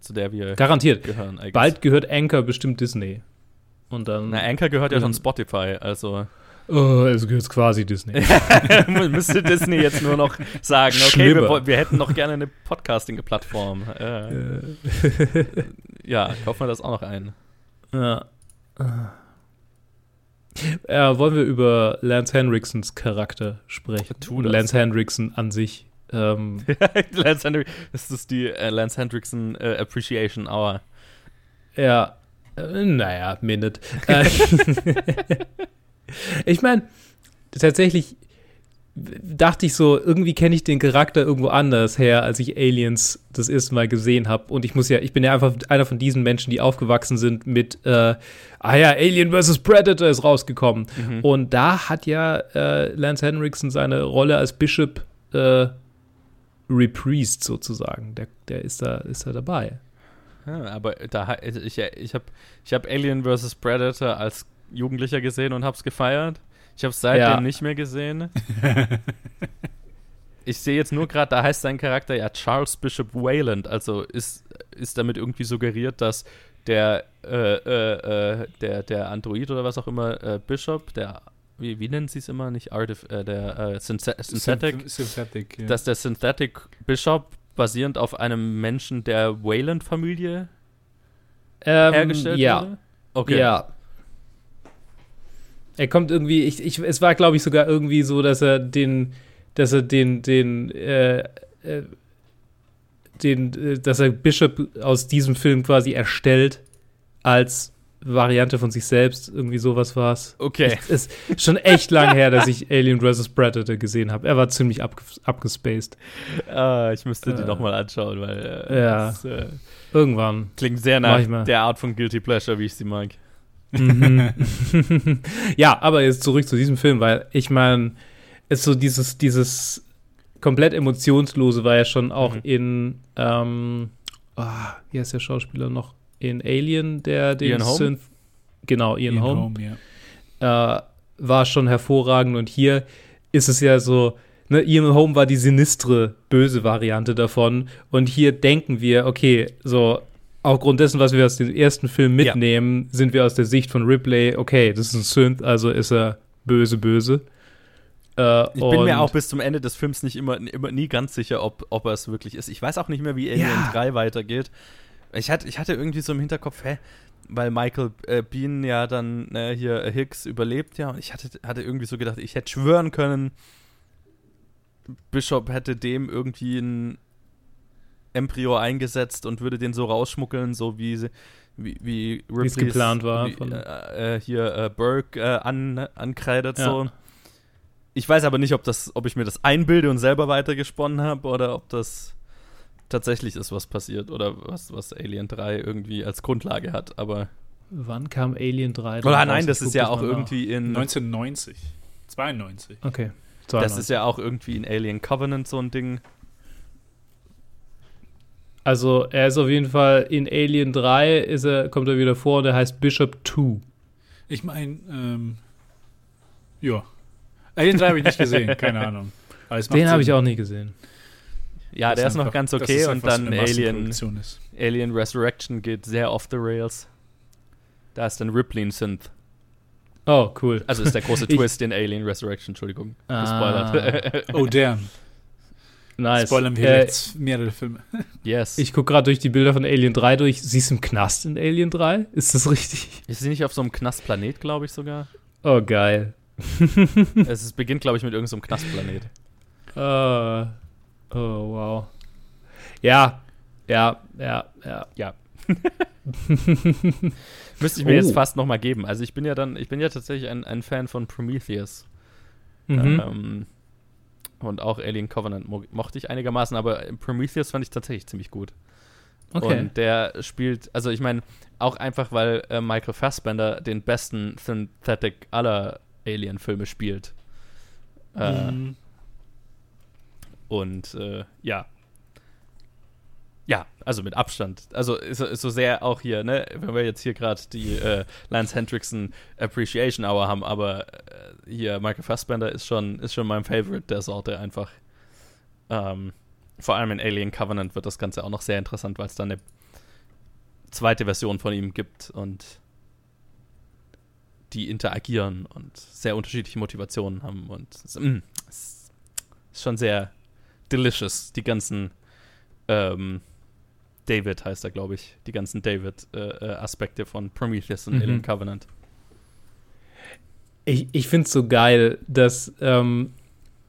zu der wir Garantiert. gehören. Bald gehört Anchor bestimmt Disney. Und dann. Na, Anchor gehört ja schon Spotify, also oh, es gehört quasi Disney. müsste Disney jetzt nur noch sagen, okay, wir, wir hätten noch gerne eine Podcasting-Plattform. Äh, ja, kaufen wir das auch noch ein. ja. Äh, wollen wir über Lance Henriksons Charakter sprechen? Tu das. Lance Henriksen an sich. Ähm, Lance Hendrick, das ist die äh, Lance Hendrickson äh, Appreciation Hour. ja, äh, naja, Minute. Ich meine, tatsächlich dachte ich so, irgendwie kenne ich den Charakter irgendwo anders her, als ich Aliens das erste Mal gesehen habe. Und ich muss ja, ich bin ja einfach einer von diesen Menschen, die aufgewachsen sind mit, äh, ah ja, Alien vs. Predator ist rausgekommen. Mhm. Und da hat ja äh, Lance Henriksen seine Rolle als Bishop äh, repriest sozusagen. Der, der ist da, ist da dabei. Ja, aber da also ich, ich habe ich hab Alien vs. Predator als Jugendlicher gesehen und hab's gefeiert. Ich habe es seitdem Ja. nicht mehr gesehen. ich sehe jetzt nur gerade, da heißt sein Charakter ja Charles Bishop Wayland. Also ist, ist damit irgendwie suggeriert, dass der, äh, äh, äh, der, der Android oder was auch immer, äh, Bishop, der, wie, wie nennen sie es immer? Nicht Artif äh, der äh, Synthe Synthetic, Synth- Synthetic, ja. dass der Synthetic Bishop basierend auf einem Menschen der Wayland-Familie Ähm, hergestellt ja. wurde? Okay. Ja. Er kommt irgendwie, ich, ich, es war, glaube ich, sogar irgendwie so, dass er den, dass er den, den, äh, äh, den, äh, dass er Bishop aus diesem Film quasi erstellt als Variante von sich selbst. Irgendwie sowas war es. Okay. Es ist schon echt lang her, dass ich Alien vs. Predator gesehen habe. Er war ziemlich abge abgespaced. Ah, ich müsste die Äh, nochmal anschauen, weil äh, ja. das äh, Irgendwann. klingt sehr nach der Art von Guilty Pleasure, wie ich sie mag. Mhm. ja, aber jetzt zurück zu diesem Film, weil ich meine, ist so dieses, dieses komplett emotionslose war ja schon auch Mhm. in, ähm, ah, wie heißt der Schauspieler noch? In Alien, der den Ian? Synth, genau, Ian, Ian Holm, Holm, ja. äh, war schon hervorragend und hier ist es ja so, ne, Ian Holm war die sinistre, böse Variante davon und hier denken wir, okay, so aufgrund dessen, was wir aus dem ersten Film Ja. mitnehmen, sind wir aus der Sicht von Ripley, okay, das ist ein Synth, also ist er böse, böse. Äh, Ich bin mir auch bis zum Ende des Films nicht immer, immer nie ganz sicher, ob, ob er es wirklich ist. Ich weiß auch nicht mehr, wie Alien Ja. 3 weitergeht. Ich hatte, ich hatte irgendwie so im Hinterkopf, hä, weil Michael äh, Bean ja dann äh, hier äh, Hicks überlebt, ja, und ich hatte, hatte irgendwie so gedacht, ich hätte schwören können, Bishop hätte dem irgendwie ein Embryo eingesetzt und würde den so rausschmuggeln, so wie wie, wie Ripleys- geplant war Wie, von- äh, äh, hier äh, Burke äh, an, ankreidet Ja. so. Ich weiß aber nicht, ob, das, ob ich mir das einbilde und selber weitergesponnen habe oder ob das tatsächlich ist, was passiert oder was, was Alien 3 irgendwie als Grundlage hat. Aber. Wann kam Alien 3? Oder raus? nein, das Ich ist ja auch nach. irgendwie in. 1990. 92. Okay. Das ist ja auch irgendwie in Alien Covenant so ein Ding. Also, er ist auf jeden Fall in Alien 3, ist er, kommt er wieder vor und er heißt Bishop 2. Ich meine, ähm, ja. Alien 3 habe ich nicht gesehen, keine Ahnung. Den habe ich auch nie gesehen. Ja, dass der ist noch einfach- ganz dass okay und dann Alien. Alien Resurrection geht sehr off the rails. Da ist dann Ripley ein Synth. Oh, cool. Also ist der große Twist in Alien Resurrection, Entschuldigung. Ah. Gespoilert. Oh, damn. Nice. Spoilern wir Äh, jetzt mehrere Filme. yes. Ich gucke gerade durch die Bilder von Alien 3 durch. Sie ist im Knast in Alien 3? Ist das richtig? ist sie nicht auf so einem Knastplanet, glaube ich sogar? Oh, geil. es ist, beginnt, glaube ich, mit irgendeinem Knastplanet. Äh, oh, wow. Ja, ja, ja, ja. Ja. Müsste ich mir Oh. jetzt fast noch mal geben. Also ich bin ja dann, ich bin ja tatsächlich ein, ein Fan von Prometheus. Mhm. Ähm, und auch Alien Covenant mo mochte ich einigermaßen, aber Prometheus fand ich tatsächlich ziemlich gut. okay. Und der spielt, also ich meine, auch einfach, weil äh, Michael Fassbender den besten Synthetic aller Alien-Filme spielt. Äh, Mhm. Und äh, ja. Ja, also mit Abstand. Also ist, ist so sehr auch hier, ne, wenn wir jetzt hier gerade die äh, Lance Hendrickson Appreciation Hour haben, aber äh, hier Michael Fassbender ist schon, ist schon mein Favorite der Sorte einfach. Ähm, vor allem in Alien Covenant wird das Ganze auch noch sehr interessant, weil es da eine zweite Version von ihm gibt und die interagieren und sehr unterschiedliche Motivationen haben und es, mm, ist schon sehr delicious, die ganzen ähm, David heißt er, glaube ich, die ganzen David-Aspekte äh, von Prometheus und mhm. Alien Covenant. Ich, ich finde es so geil, dass ähm,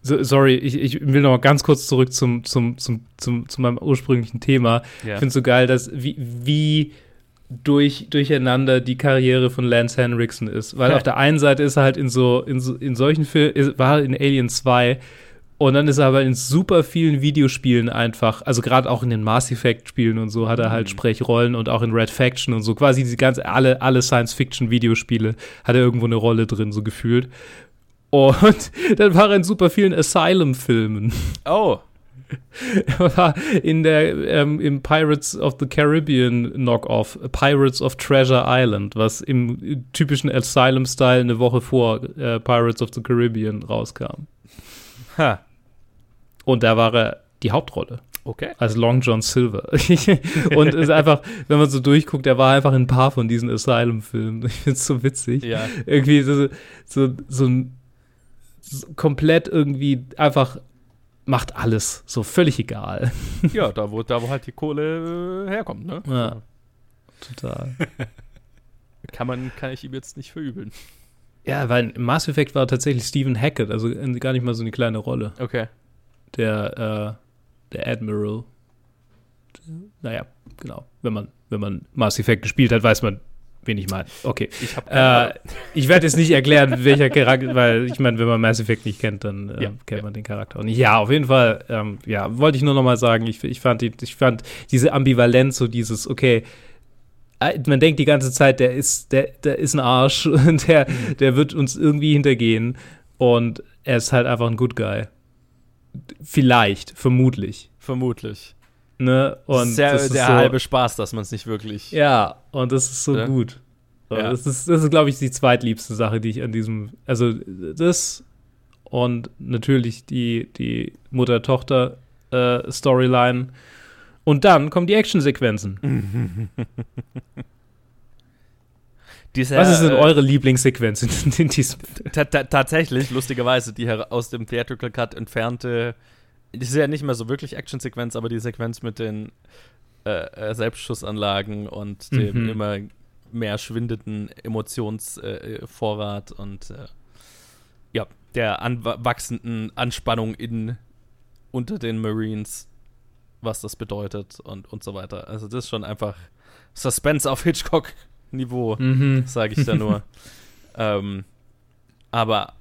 so, sorry, ich, ich will noch mal ganz kurz zurück zum, zum, zum, zum, zu meinem ursprünglichen Thema. Yeah. Ich finde es so geil, dass wie, wie durch, durcheinander die Karriere von Lance Henriksen ist. Weil auf der einen Seite ist er halt in so, in, so, in solchen Filmen, war in Alien 2 und dann ist er aber in super vielen Videospielen einfach, also gerade auch in den Mass Effect Spielen und so hat er halt mhm. Sprechrollen und auch in Red Faction und so quasi die ganze alle alle Science Fiction Videospiele hat er irgendwo eine Rolle drin so gefühlt. Und dann war er in super vielen Asylum Filmen. Oh. Er war in der ähm, im Pirates of the Caribbean Knockoff Pirates of Treasure Island, was im typischen Asylum Style eine Woche vor äh, Pirates of the Caribbean rauskam. Ha. Und da war er die Hauptrolle. Okay. Als Long John Silver. und ist einfach, wenn man so durchguckt, er war einfach in ein paar von diesen Asylum-Filmen. Ich finde es so witzig. Ja. Irgendwie so, so, so ein so komplett irgendwie einfach macht alles. So völlig egal. Ja, da wo, da wo halt die Kohle äh, herkommt, ne? Ja. Total. kann man, kann ich ihm jetzt nicht verübeln. Ja, weil im Mass Effect war tatsächlich Stephen Hackett, also gar nicht mal so eine kleine Rolle. Okay der, äh, der Admiral. Naja, genau. Wenn man, wenn man Mass Effect gespielt hat, weiß man, wen ich meine. Okay. Ich, äh, ich werde jetzt nicht erklären, welcher Charakter, weil ich meine, wenn man Mass Effect nicht kennt, dann äh, ja, kennt ja. man den Charakter auch nicht. Ja, auf jeden Fall, ähm, ja, wollte ich nur noch mal sagen, ich, ich, fand die, ich fand diese Ambivalenz, so dieses, okay, äh, man denkt die ganze Zeit, der ist, der, der ist ein Arsch und der, der wird uns irgendwie hintergehen und er ist halt einfach ein Good Guy. Vielleicht, vermutlich. Vermutlich. Ne? Und das ist der so, halbe Spaß, dass man es nicht wirklich. Ja, und das ist so ja? gut. So, ja. Das ist, das ist glaube ich, die zweitliebste Sache, die ich an diesem. Also, das und natürlich die, die Mutter-Tochter-Storyline. Äh, und dann kommen die Actionsequenzen. Dieser, Was ist denn äh, eure Lieblingssequenz in, in diesem? Tatsächlich, lustigerweise, die aus dem Theatrical Cut entfernte, das ist ja nicht mehr so wirklich Actionsequenz, aber die Sequenz mit den äh, äh Selbstschussanlagen und dem mhm. immer mehr schwindenden Emotionsvorrat äh, und äh, ja, der anwachsenden Anspannung in unter den Marines, was das bedeutet und, und so weiter. Also das ist schon einfach Suspense auf Hitchcock Niveau, mhm. sage ich da nur. ähm, aber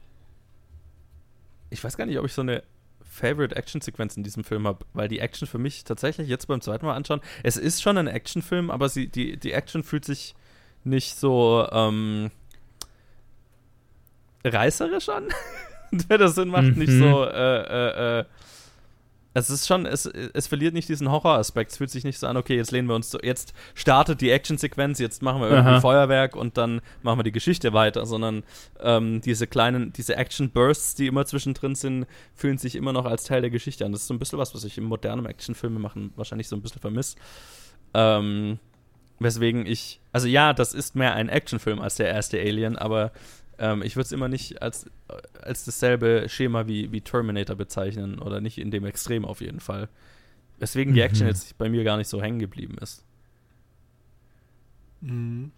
ich weiß gar nicht, ob ich so eine Favorite Action-Sequenz in diesem Film habe, weil die Action für mich tatsächlich jetzt beim zweiten Mal anschauen, es ist schon ein Actionfilm, aber sie, die, die Action fühlt sich nicht so ähm, reißerisch an, wenn das Sinn macht, mhm. nicht so äh, äh, äh, es ist schon, es, es verliert nicht diesen Horroraspekt. Es fühlt sich nicht so an, okay, jetzt lehnen wir uns so, jetzt startet die Actionsequenz, jetzt machen wir irgendwie Aha. Feuerwerk und dann machen wir die Geschichte weiter, sondern ähm, diese kleinen, diese Action-Bursts, die immer zwischendrin sind, fühlen sich immer noch als Teil der Geschichte an. Das ist so ein bisschen was, was ich im modernen Actionfilme machen wahrscheinlich so ein bisschen vermisse. Ähm, weswegen ich, also ja, das ist mehr ein Actionfilm als der erste Alien, aber ähm, ich würde es immer nicht als, als dasselbe Schema wie, wie Terminator bezeichnen oder nicht in dem Extrem auf jeden Fall. Weswegen die Action mhm. jetzt bei mir gar nicht so hängen geblieben ist. Mhm.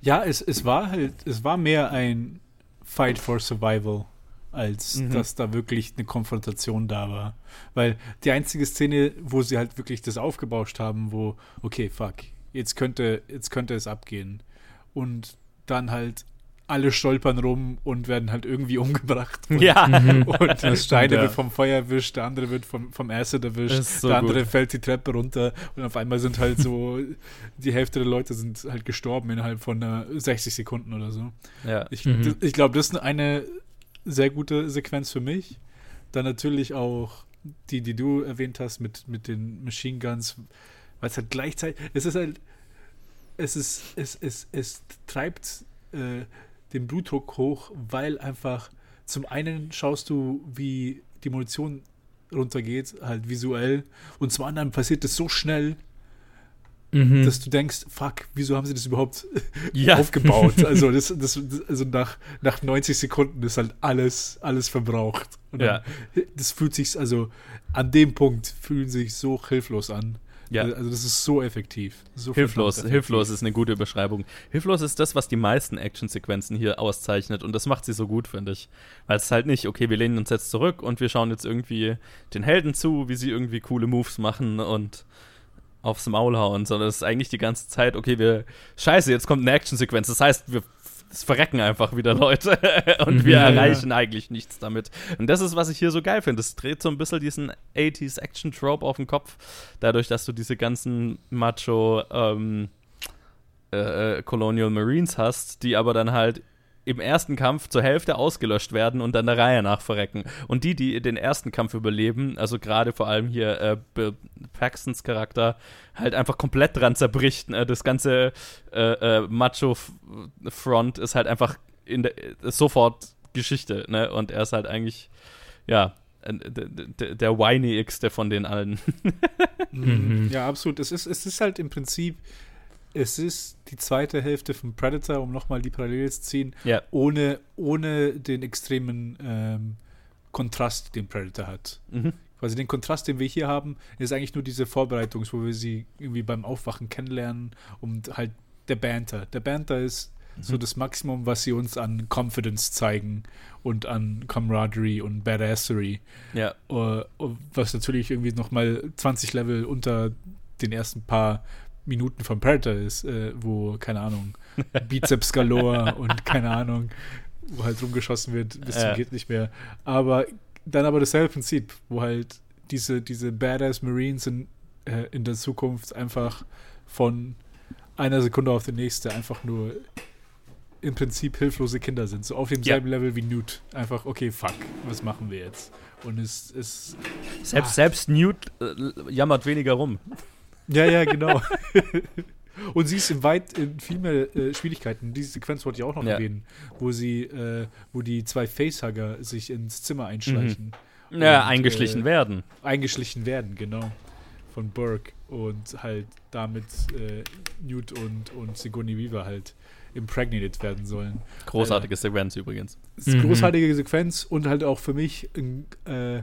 Ja, es, es war halt, es war mehr ein Fight for Survival, als mhm. dass da wirklich eine Konfrontation da war. Weil die einzige Szene, wo sie halt wirklich das aufgebauscht haben, wo, okay, fuck, jetzt könnte, jetzt könnte es abgehen. Und dann halt alle stolpern rum und werden halt irgendwie umgebracht. Und, ja. und das eine ja. wird vom Feuer erwischt, der andere wird vom, vom Acid erwischt, so der andere gut. fällt die Treppe runter und auf einmal sind halt so, die Hälfte der Leute sind halt gestorben innerhalb von uh, 60 Sekunden oder so. Ja. Ich, mhm. ich glaube, das ist eine sehr gute Sequenz für mich. Dann natürlich auch die, die du erwähnt hast mit, mit den Machine Guns, weil es halt gleichzeitig, es ist halt, es ist, es, es, es treibt äh, den Blutdruck hoch, weil einfach zum einen schaust du, wie die Munition runtergeht, halt visuell, und zum anderen passiert es so schnell, mhm. dass du denkst, fuck, wieso haben sie das überhaupt ja. aufgebaut? Also, das, das, also nach, nach 90 Sekunden ist halt alles, alles verbraucht. Und ja. das fühlt sich, also an dem Punkt fühlen sich so hilflos an. Ja. Also das ist so effektiv. So hilflos, effektiv. hilflos ist eine gute Beschreibung. Hilflos ist das, was die meisten Actionsequenzen hier auszeichnet und das macht sie so gut, finde ich. Weil es halt nicht, okay, wir lehnen uns jetzt zurück und wir schauen jetzt irgendwie den Helden zu, wie sie irgendwie coole Moves machen und aufs Maul hauen, sondern es ist eigentlich die ganze Zeit, okay, wir, scheiße, jetzt kommt eine Actionsequenz. Das heißt, wir es verrecken einfach wieder Leute und wir ja, erreichen ja. eigentlich nichts damit. Und das ist, was ich hier so geil finde. Es dreht so ein bisschen diesen 80s Action-Trope auf den Kopf, dadurch, dass du diese ganzen Macho ähm, äh, äh Colonial Marines hast, die aber dann halt im ersten Kampf zur Hälfte ausgelöscht werden und dann der Reihe nach verrecken. Und die, die den ersten Kampf überleben, also gerade vor allem hier äh, Paxtons Charakter, halt einfach komplett dran zerbricht. Ne? Das ganze äh, äh, Macho-Front ist halt einfach in der, sofort Geschichte. Ne? Und er ist halt eigentlich, ja, der, der whiny-Xte von den allen. mhm. Ja, absolut. Es ist, es ist halt im Prinzip es ist die zweite Hälfte von Predator, um nochmal die Parallele zu ziehen, ja. ohne, ohne den extremen ähm, Kontrast, den Predator hat. Mhm. Quasi den Kontrast, den wir hier haben, ist eigentlich nur diese Vorbereitung, wo wir sie irgendwie beim Aufwachen kennenlernen und halt der Banter. Der Banter ist mhm. so das Maximum, was sie uns an Confidence zeigen und an Camaraderie und Badassery. Ja. Uh, was natürlich irgendwie nochmal 20 Level unter den ersten paar Minuten von Predator ist, äh, wo, keine Ahnung, Bizeps galore und keine Ahnung, wo halt rumgeschossen wird, bis zum geht nicht mehr. Aber dann aber dasselbe Prinzip, wo halt diese, diese Badass Marines in, äh, in der Zukunft einfach von einer Sekunde auf die nächste einfach nur im Prinzip hilflose Kinder sind. So auf demselben ja. Level wie Newt. Einfach, okay, fuck, was machen wir jetzt? Und es ist. Selbst, ah. selbst Newt äh, jammert weniger rum. Ja, ja, genau. Und sie ist in weit in viel mehr äh, Schwierigkeiten. Diese Sequenz wollte ich auch noch ja. erwähnen, wo sie, äh, wo die zwei Facehugger sich ins Zimmer einschleichen. Mhm. Ja, und, eingeschlichen äh, werden. Eingeschlichen werden, genau. Von Burke und halt damit äh, Newt und, und Sigourney Weaver halt impregnated werden sollen. Großartige äh, Sequenz übrigens. Mhm. Großartige Sequenz und halt auch für mich äh,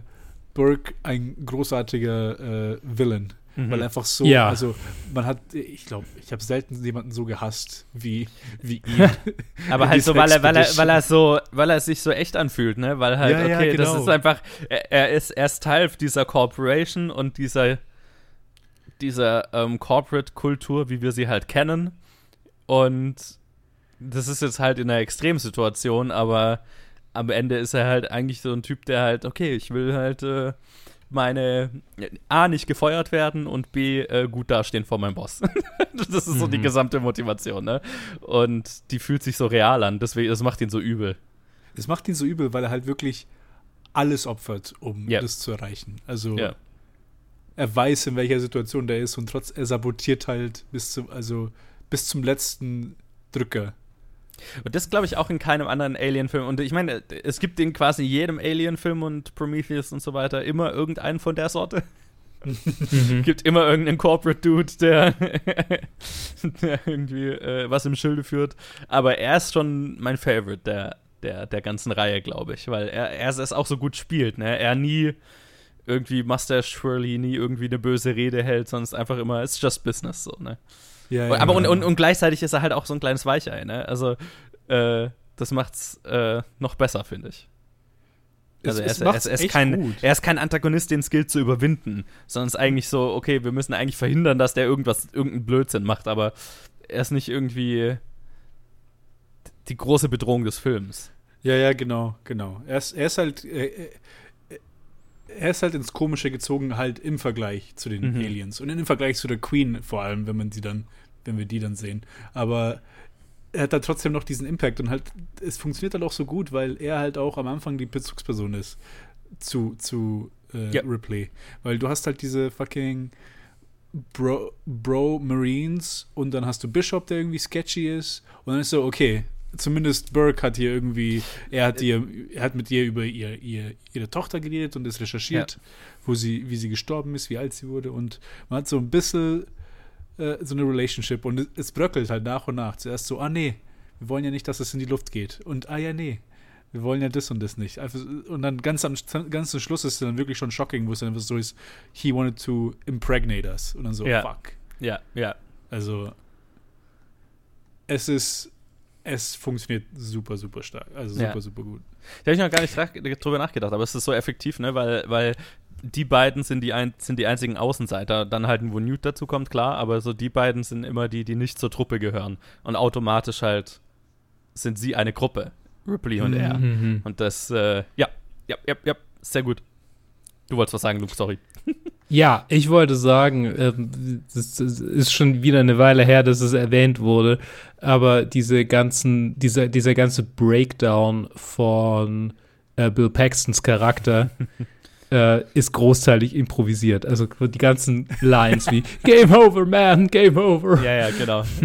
Burke ein großartiger Villain Mhm. Weil einfach so, ja. also man hat, ich glaube, ich habe selten jemanden so gehasst wie, wie ihn. Aber halt so, weil er, weil er, weil er so, weil er sich so echt anfühlt, ne? Weil halt, ja, okay, ja, genau. das ist einfach, er, er, ist, er ist Teil dieser Corporation und dieser, dieser ähm, Corporate-Kultur, wie wir sie halt kennen. Und das ist jetzt halt in einer Extremsituation, aber am Ende ist er halt eigentlich so ein Typ, der halt, okay, ich will halt äh, meine A nicht gefeuert werden und B äh, gut dastehen vor meinem Boss. das ist so mhm. die gesamte Motivation, ne? Und die fühlt sich so real an, deswegen das macht ihn so übel. Es macht ihn so übel, weil er halt wirklich alles opfert, um yep. das zu erreichen. Also ja. er weiß, in welcher Situation der ist und trotz er sabotiert halt bis zum also bis zum letzten Drücker und das glaube ich auch in keinem anderen Alien-Film. Und ich meine, es gibt in quasi jedem Alien-Film und Prometheus und so weiter immer irgendeinen von der Sorte. mhm. gibt immer irgendeinen Corporate Dude, der, der irgendwie äh, was im Schilde führt. Aber er ist schon mein Favorite der, der, der ganzen Reihe, glaube ich, weil er, er es auch so gut spielt. Ne? Er nie irgendwie Mustache Shirley nie irgendwie eine böse Rede hält, sondern einfach immer, it's just business so, ne? Ja, ja, aber und, und, und, gleichzeitig ist er halt auch so ein kleines Weichei, ne? Also, äh, das macht's äh, noch besser, finde ich. Also es, er, ist, er, ist kein, er ist kein Antagonist, den es gilt zu überwinden, sondern es ist eigentlich so, okay, wir müssen eigentlich verhindern, dass der irgendwas, irgendeinen Blödsinn macht, aber er ist nicht irgendwie die große Bedrohung des Films. Ja, ja, genau, genau. Er ist, er ist halt, äh, er ist halt ins Komische gezogen, halt im Vergleich zu den mhm. Aliens und im Vergleich zu der Queen vor allem, wenn man sie dann wenn wir die dann sehen. Aber er hat da trotzdem noch diesen Impact und halt, es funktioniert halt auch so gut, weil er halt auch am Anfang die Bezugsperson ist zu, zu äh, Ja. Ripley. Weil du hast halt diese fucking Bro, Bro Marines und dann hast du Bishop, der irgendwie sketchy ist. Und dann ist so, okay, zumindest Burke hat hier irgendwie, er hat ihr, er hat mit ihr über ihr, ihr, ihre Tochter geredet und ist recherchiert, wo sie, wie sie gestorben ist, wie alt sie wurde. Und man hat so ein bisschen äh, so eine Relationship und es, es bröckelt halt nach und nach. Zuerst so, ah nee, wir wollen ja nicht, dass es in die Luft geht. Und ah ja, nee. Wir wollen ja das und das nicht. Und dann ganz am ganz zum Schluss ist es dann wirklich schon shocking, wo es dann so ist, he wanted to impregnate us. Und dann so, Ja. fuck. Ja, ja. Also, es ist, es funktioniert super, super stark. Also super, Ja. super gut. Da habe ich noch gar nicht drüber nachgedacht, aber es ist so effektiv, ne, weil, weil die beiden sind die, ein, sind die einzigen Außenseiter. Dann halt, wo Newt dazu kommt, klar, aber so die beiden sind immer die, die nicht zur Truppe gehören. Und automatisch halt sind sie eine Gruppe. Ripley und er. Mhm. Und das, äh, ja, ja, ja, ja, sehr gut. Du wolltest was sagen, Luke, sorry. Ja, ich wollte sagen, ähm, das, das ist schon wieder eine Weile her, dass es erwähnt wurde, aber diese ganzen, dieser, dieser ganze Breakdown von äh, Bill Paxtons Charakter äh, ist großteilig improvisiert. Also die ganzen Lines wie Game over, man, game over. Ja, ja, genau.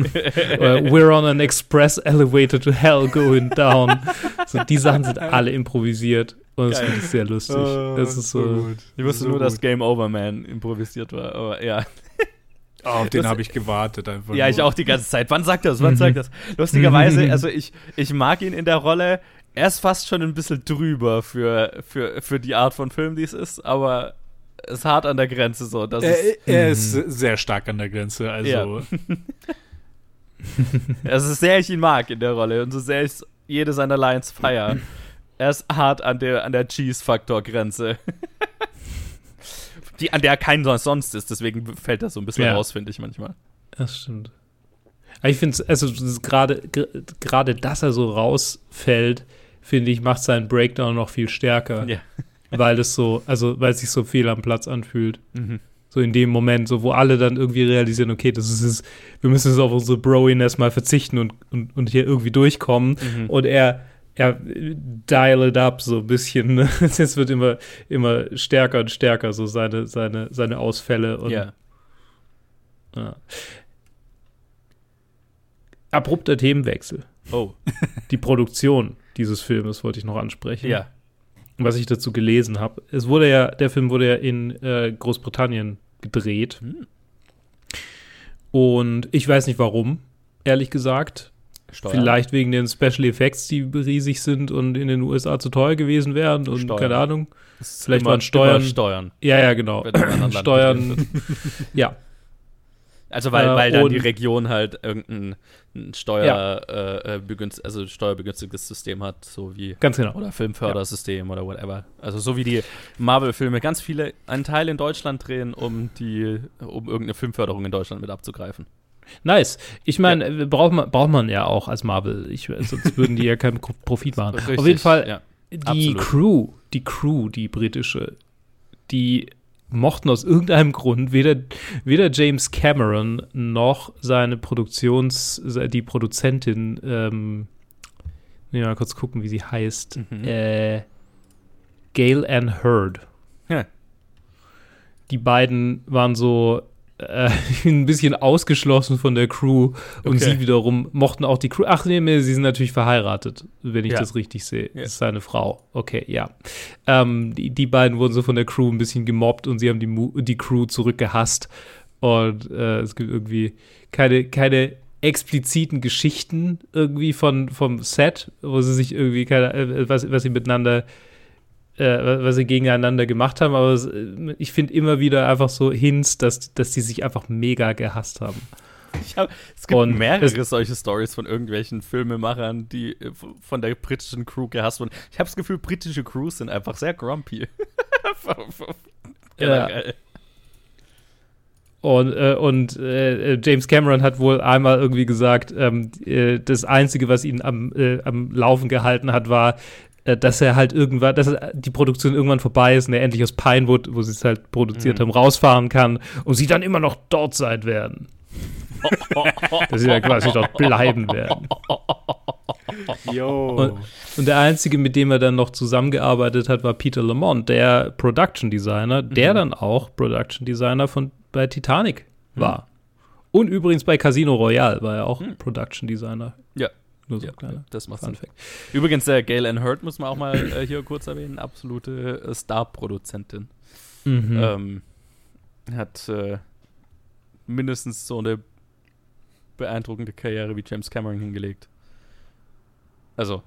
We're on an express elevator to hell going down. So, die Sachen sind alle improvisiert und das Geil. finde ich sehr lustig. das ist so. Ich wusste So nur, dass gut. Game Over Man improvisiert war, aber ja. Oh, auf den Das- habe ich gewartet einfach. Ja, nur. ich auch die ganze Zeit. Wann sagt er das? Wann sagt er das? Lustigerweise, also ich, ich mag ihn in der Rolle. Er ist fast schon ein bisschen drüber für, für, für die Art von Film, die es ist, aber es ist hart an der Grenze so. Dass es, Er, er ist sehr stark an der Grenze. Also, Ja. also so sehr ich ihn mag in der Rolle und so sehr ich jede seiner Lines feier. Er ist hart an der, an der Cheese-Faktor-Grenze. die, an der kein sonst ist, deswegen fällt das so ein bisschen Ja. raus, finde ich manchmal. Das stimmt. Aber ich finde es, also gerade, dass er so rausfällt, finde ich, macht seinen Breakdown noch viel stärker. Ja. Weil es so, also weil es sich so viel am Platz anfühlt. Mhm. So in dem Moment, so wo alle dann irgendwie realisieren, okay, das ist es, wir müssen jetzt auf unsere Broiness mal verzichten und, und, und hier irgendwie durchkommen. Mhm. Und er, er dial it up so ein bisschen. Ne? Es wird immer, immer stärker und stärker, so seine, seine, seine Ausfälle. Und, ja. ja. Abrupter Themenwechsel. Oh, Die Produktion dieses Filmes wollte ich noch ansprechen. ja. Was ich dazu gelesen habe. Es wurde ja, der Film wurde ja in äh, Großbritannien gedreht. Hm. Und ich weiß nicht warum, ehrlich gesagt. Steuern. Vielleicht wegen den Special Effects, die riesig sind und in den USA zu teuer gewesen wären und Steuern. keine Ahnung. Vielleicht immer- waren Steuern- Steuern. Ja, ja, genau. Steuern. ja, Also weil, Äh, weil dann und- die Region halt irgendein ein Steuer, äh, äh, begünst, also steuerbegünstigtes System hat, so wie ganz genau. oder Filmfördersystem oder whatever. Also so wie die Marvel-Filme ganz viele einen Teil in Deutschland drehen, um die, um irgendeine Filmförderung in Deutschland mit abzugreifen. Nice. Ich meine, äh, braucht, man, braucht man ja auch als Marvel. Ich, sonst würden die ja keinen Profit machen. Richtig, Auf jeden Fall, Ja. die absolut. Crew, die Crew, die britische, die mochten aus irgendeinem Grund weder, weder James Cameron noch seine Produktions, die Produzentin, ähm, nee, mal kurz gucken, wie sie heißt, Mhm. äh, Gail Ann Hurd. Ja. Die beiden waren so äh, ein bisschen ausgeschlossen von der Crew und Okay. sie wiederum mochten auch die Crew. Ach nee, nee, sie sind natürlich verheiratet, wenn ich Ja. das richtig sehe. Ja. Das ist seine Frau. Okay, ja. Ähm, die, die beiden wurden so von der Crew ein bisschen gemobbt und sie haben die, die Crew zurückgehasst. Und äh, es gibt irgendwie keine, keine expliziten Geschichten irgendwie von, vom Set, wo sie sich irgendwie, keine, äh, was, was sie miteinander äh, was sie gegeneinander gemacht haben, aber äh, ich finde immer wieder einfach so Hints, dass, dass die sich einfach mega gehasst haben. Ich hab, es gibt Und mehrere es- solche Stories von irgendwelchen Filmemachern, die äh, von der britischen Crew gehasst wurden. Ich habe das Gefühl, britische Crews sind einfach sehr grumpy. Generell. Und, äh, und äh, James Cameron hat wohl einmal irgendwie gesagt, ähm, äh, das Einzige, was ihn am, äh, am Laufen gehalten hat, war, dass er halt irgendwann, dass er, die Produktion irgendwann vorbei ist und er endlich aus Pinewood, wo sie es halt produziert Mhm. haben, rausfahren kann und sie dann immer noch dort sein werden. dass sie dann quasi dort bleiben werden. Und, und der einzige, mit dem er dann noch zusammengearbeitet hat, war Peter Lamont, der Production Designer, der Mhm. dann auch Production Designer von bei Titanic war. Und übrigens bei Casino Royale war er auch Mhm. Production Designer. Ja. Nur so Ja, ein kleiner das macht Fun. Fact. Übrigens, der Gail Ann Hurd muss man auch mal äh, hier kurz erwähnen, absolute äh, Star-Produzentin. Mhm. Ähm, hat äh, mindestens so eine beeindruckende Karriere wie James Cameron hingelegt. Also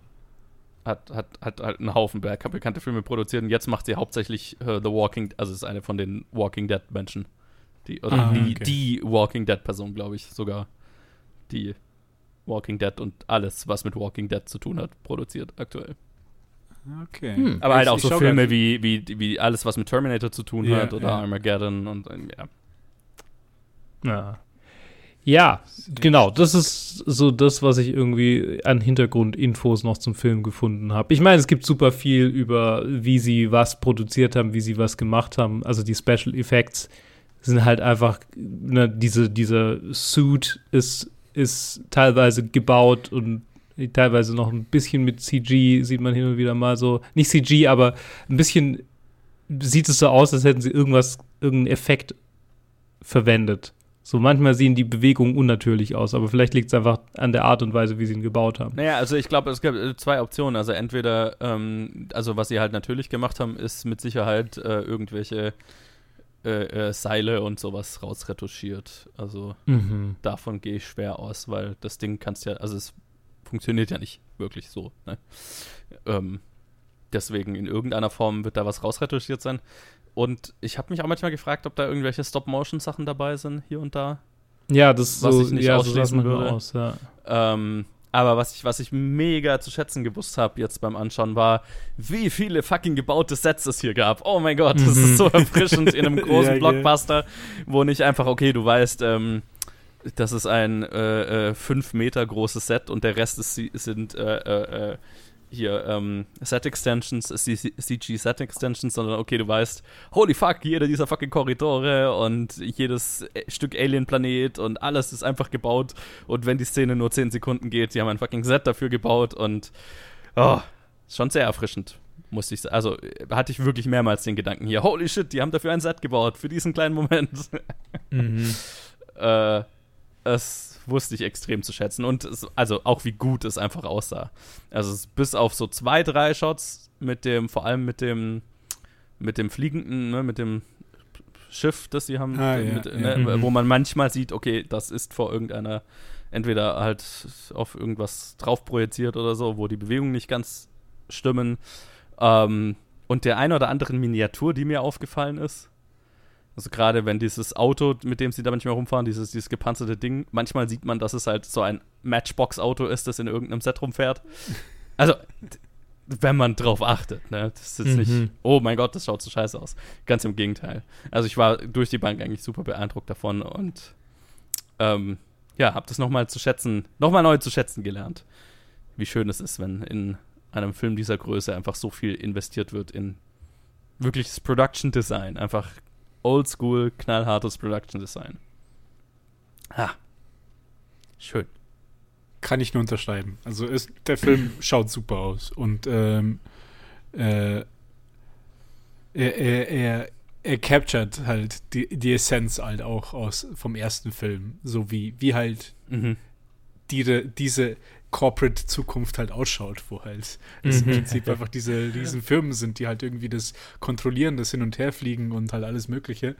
hat, hat, hat halt einen Haufen be- bekannte Filme produziert und jetzt macht sie hauptsächlich äh, The Walking, also ist eine von den Walking Dead Menschen. Die, oder Ah, die, okay. die Walking Dead Person, glaube ich, sogar. Die Walking Dead und alles, was mit Walking Dead zu tun hat, produziert aktuell. Okay. Hm. Aber halt Ich- auch so Filme wie, wie, wie alles, was mit Terminator zu tun Ja, hat oder ja. Armageddon und ähm, ja. Ja. Ja, genau. Das ist so das, was ich irgendwie an Hintergrundinfos noch zum Film gefunden habe. Ich meine, es gibt super viel über, wie sie was produziert haben, wie sie was gemacht haben. Also die Special Effects sind halt einfach, ne, diese, dieser Suit ist, ist teilweise gebaut und teilweise noch ein bisschen mit CG sieht man hin und wieder mal so. Nicht CG, aber ein bisschen sieht es so aus, als hätten sie irgendwas, irgendeinen Effekt verwendet. So manchmal sehen die Bewegungen unnatürlich aus, aber vielleicht liegt es einfach an der Art und Weise, wie sie ihn gebaut haben. Naja, also ich glaube, es gibt äh, zwei Optionen. Also entweder, ähm, also was sie halt natürlich gemacht haben, ist mit Sicherheit äh, irgendwelche äh, äh, Seile und sowas rausretuschiert. Also Mhm. davon gehe ich schwer aus, weil das Ding kannst ja, also es funktioniert ja nicht wirklich so. Ne? Ähm, deswegen in irgendeiner Form wird da was rausretuschiert sein. Und ich habe mich auch manchmal gefragt, ob da irgendwelche Stop-Motion-Sachen dabei sind, hier und da. Ja, das Was so, ich nicht ja, so ausschließen manchmal würde. aus, ja. Ähm, aber was ich, was ich mega zu schätzen gewusst habe jetzt beim Anschauen war, wie viele fucking gebaute Sets es hier gab. Oh mein Gott, das Mhm. ist so erfrischend in einem großen Ja. Blockbuster, wo nicht einfach, okay, du weißt, ähm, das ist ein äh, äh, fünf Meter großes Set und der Rest ist, sind äh, äh, äh, hier ähm, Set Extensions, CG Set Extensions, sondern okay, du weißt, holy fuck, jeder dieser fucking Korridore und jedes äh, Stück Alien-Planet und alles ist einfach gebaut. Und wenn die Szene nur 10 Sekunden geht, die haben ein fucking Set dafür gebaut und oh, schon sehr erfrischend, musste ich sagen. Also äh, hatte ich wirklich mehrmals den Gedanken hier, holy shit, die haben dafür ein Set gebaut, für diesen kleinen Moment. Mhm. äh, das wusste ich extrem zu schätzen. Und es, also auch wie gut es einfach aussah. Also es, bis auf so zwei, drei Shots mit dem, vor allem mit dem, mit dem fliegenden, ne, mit dem Schiff, das sie haben, Ah, ja, mit, ja. Ne, Mhm. wo man manchmal sieht, okay, das ist vor irgendeiner, entweder halt auf irgendwas drauf projiziert oder so, wo die Bewegungen nicht ganz stimmen. Ähm, und der ein oder anderen Miniatur, die mir aufgefallen ist, also gerade wenn dieses Auto, mit dem sie da manchmal rumfahren, dieses, dieses gepanzerte Ding, manchmal sieht man, dass es halt so ein Matchbox-Auto ist, das in irgendeinem Set rumfährt. Also, wenn man drauf achtet, ne? Das ist jetzt Mhm. nicht, oh mein Gott, das schaut so scheiße aus. Ganz im Gegenteil. Also ich war durch die Bank eigentlich super beeindruckt davon und ähm, ja, hab das nochmal zu schätzen, nochmal neu zu schätzen gelernt. Wie schön es ist, wenn in einem Film dieser Größe einfach so viel investiert wird in wirkliches Production Design. Einfach oldschool, knallhartes Production Design. Ah. Schön. Kann ich nur unterschreiben. Also ist, der Film schaut super aus und ähm, äh, er, er, er, er captured halt die, die Essenz halt auch aus vom ersten Film, so wie, wie halt Mhm. die, diese Corporate Zukunft halt ausschaut, wo halt es im Mhm. Prinzip einfach diese riesen Firmen sind, die halt irgendwie das kontrollieren, das hin und her fliegen und halt alles Mögliche.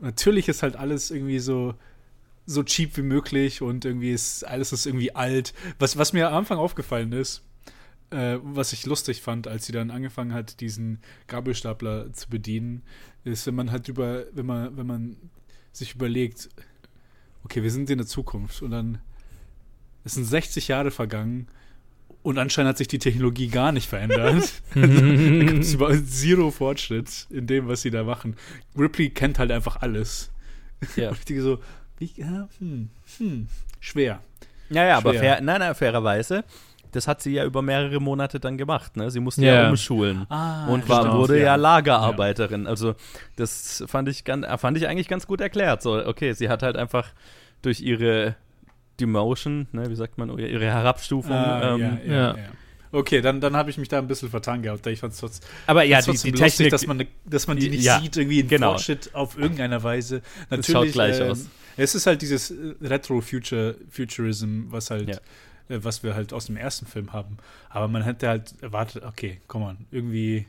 Natürlich ist halt alles irgendwie so so cheap wie möglich und irgendwie ist alles ist irgendwie alt. Was, was mir am Anfang aufgefallen ist, äh, was ich lustig fand, als sie dann angefangen hat, diesen Gabelstapler zu bedienen, ist, wenn man halt über, wenn man, wenn man sich überlegt, okay, wir sind in der Zukunft und dann es sind 60 Jahre vergangen und anscheinend hat sich die Technologie gar nicht verändert. da gibt es überhaupt zero Fortschritt in dem, was sie da machen. Ripley kennt halt einfach alles. Ja. Und ich denke so, wie, ja, hm, hm, schwer. Ja, ja, aber fair, nein, nein, fairerweise, das hat sie ja über mehrere Monate dann gemacht, ne? Sie musste Ja. ja umschulen. Ah, und war, stimmt, wurde ja, ja. Lagerarbeiterin. Also das fand ich ganz, fand ich eigentlich ganz gut erklärt. So, okay, sie hat halt einfach durch ihre Demotion, ne, wie sagt man, ihre Herabstufung. Ah, ähm, ja, ja, ja. Okay, dann, dann habe ich mich da ein bisschen vertan gehabt. Ich fand es trotzdem, Aber ja, die, die lustig, Technik, dass man, dass man die nicht sieht, irgendwie in genau. Fortschritt auf irgendeiner Weise. Natürlich, schaut gleich ähm, aus. Es ist halt dieses äh, Retro-Futurism, was halt, äh, was wir halt aus dem ersten Film haben. Aber man hätte halt erwartet, okay, komm on, irgendwie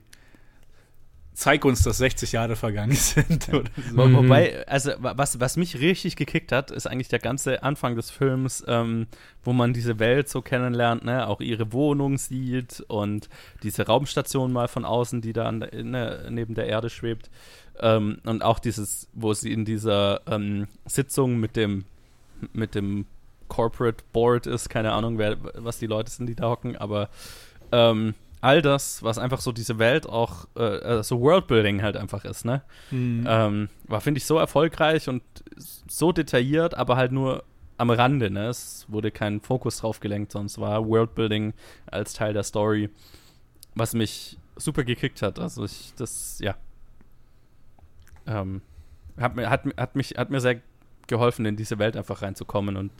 zeig uns, dass 60 Jahre vergangen sind. Oder so. Mhm. Wobei, also wa- was, was mich richtig gekickt hat, ist eigentlich der ganze Anfang des Films, ähm, wo man diese Welt so kennenlernt, ne, auch ihre Wohnung sieht und diese Raumstation mal von außen, die da an, der- ne, neben der Erde schwebt. Ähm, und auch dieses, wo sie in dieser ähm, Sitzung mit dem, mit dem Corporate Board ist, keine Ahnung, wer, was die Leute sind, die da hocken, aber ähm, all das, was einfach so diese Welt auch, äh, äh, so Worldbuilding halt einfach ist, ne? Mhm. Ähm, war, finde ich, so erfolgreich und so detailliert, aber halt nur am Rande. Ne? Es wurde kein Fokus drauf gelenkt, sonst war Worldbuilding als Teil der Story, was mich super gekickt hat. Also ich, das, ja. Ähm, hat, mir, hat, hat, mich, hat mir sehr geholfen, in diese Welt einfach reinzukommen und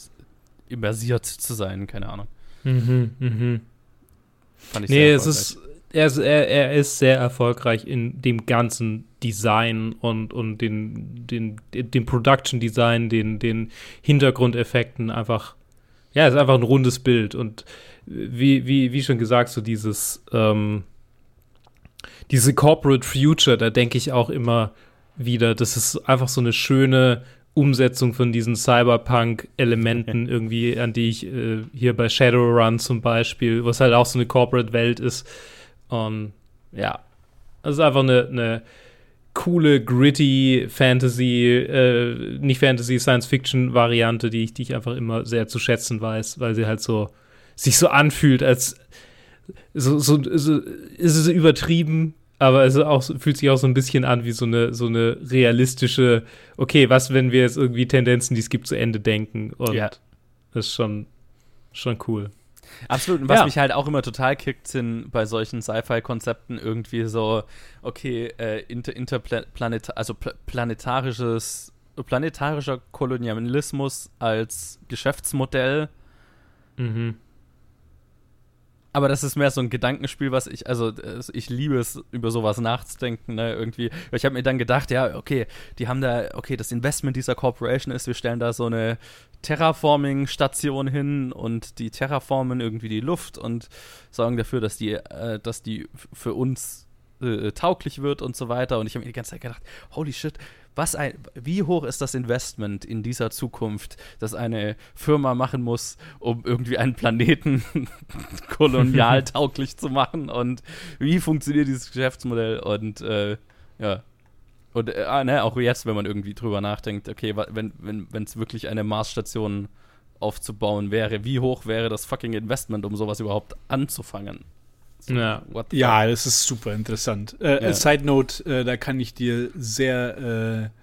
immersiert zu sein, keine Ahnung. Mhm, mhm. Fand ich Nee, sehr es ist, er ist, er, er ist sehr erfolgreich in dem ganzen Design und, und den, den, den Production Design, den, den Hintergrundeffekten einfach, ja, es ist einfach ein rundes Bild und wie, wie, wie schon gesagt, so dieses, ähm, diese Corporate Future, da denke ich auch immer wieder, das ist einfach so eine schöne Umsetzung von diesen Cyberpunk-Elementen irgendwie, an die ich äh, hier bei Shadowrun zum Beispiel, was halt auch so eine Corporate-Welt ist. Und ja, es ist einfach eine, eine coole, gritty Fantasy, äh, nicht Fantasy, Science-Fiction-Variante, die ich, die ich einfach immer sehr zu schätzen weiß, weil sie halt so sich so anfühlt, als so, so, so ist es übertrieben, aber es ist auch, fühlt sich auch so ein bisschen an wie so eine, so eine realistische, okay, was, wenn wir jetzt irgendwie Tendenzen, die es gibt, zu Ende denken? Und Ja. das ist schon, schon cool. Absolut. Und was Ja. mich halt auch immer total kickt, sind bei solchen Sci-Fi-Konzepten irgendwie so, okay, äh, inter, interplanet, also pla planetarisches, planetarischer Kolonialismus als Geschäftsmodell. Mhm. Aber das ist mehr so ein Gedankenspiel, was ich, also ich liebe es, über sowas nachzudenken, ne, irgendwie. Ich habe mir dann gedacht, ja, okay, die haben da, okay, das Investment dieser Corporation ist, wir stellen da so eine Terraforming-Station hin und die terraformen irgendwie die Luft und sorgen dafür, dass die, äh, dass die für uns äh, tauglich wird und so weiter. Und ich habe mir die ganze Zeit gedacht, holy shit, was ein, wie hoch ist das Investment in dieser Zukunft, das eine Firma machen muss, um irgendwie einen Planeten kolonial tauglich zu machen und wie funktioniert dieses Geschäftsmodell und äh, ja. Und äh, ah, ne, auch jetzt, wenn man irgendwie drüber nachdenkt, okay, wenn wenn wenn, es wirklich eine Marsstation aufzubauen wäre, wie hoch wäre das fucking Investment, um sowas überhaupt anzufangen? So, Ja. Ja, das ist super interessant. Äh, Ja. Side Note, äh, da kann ich dir sehr äh,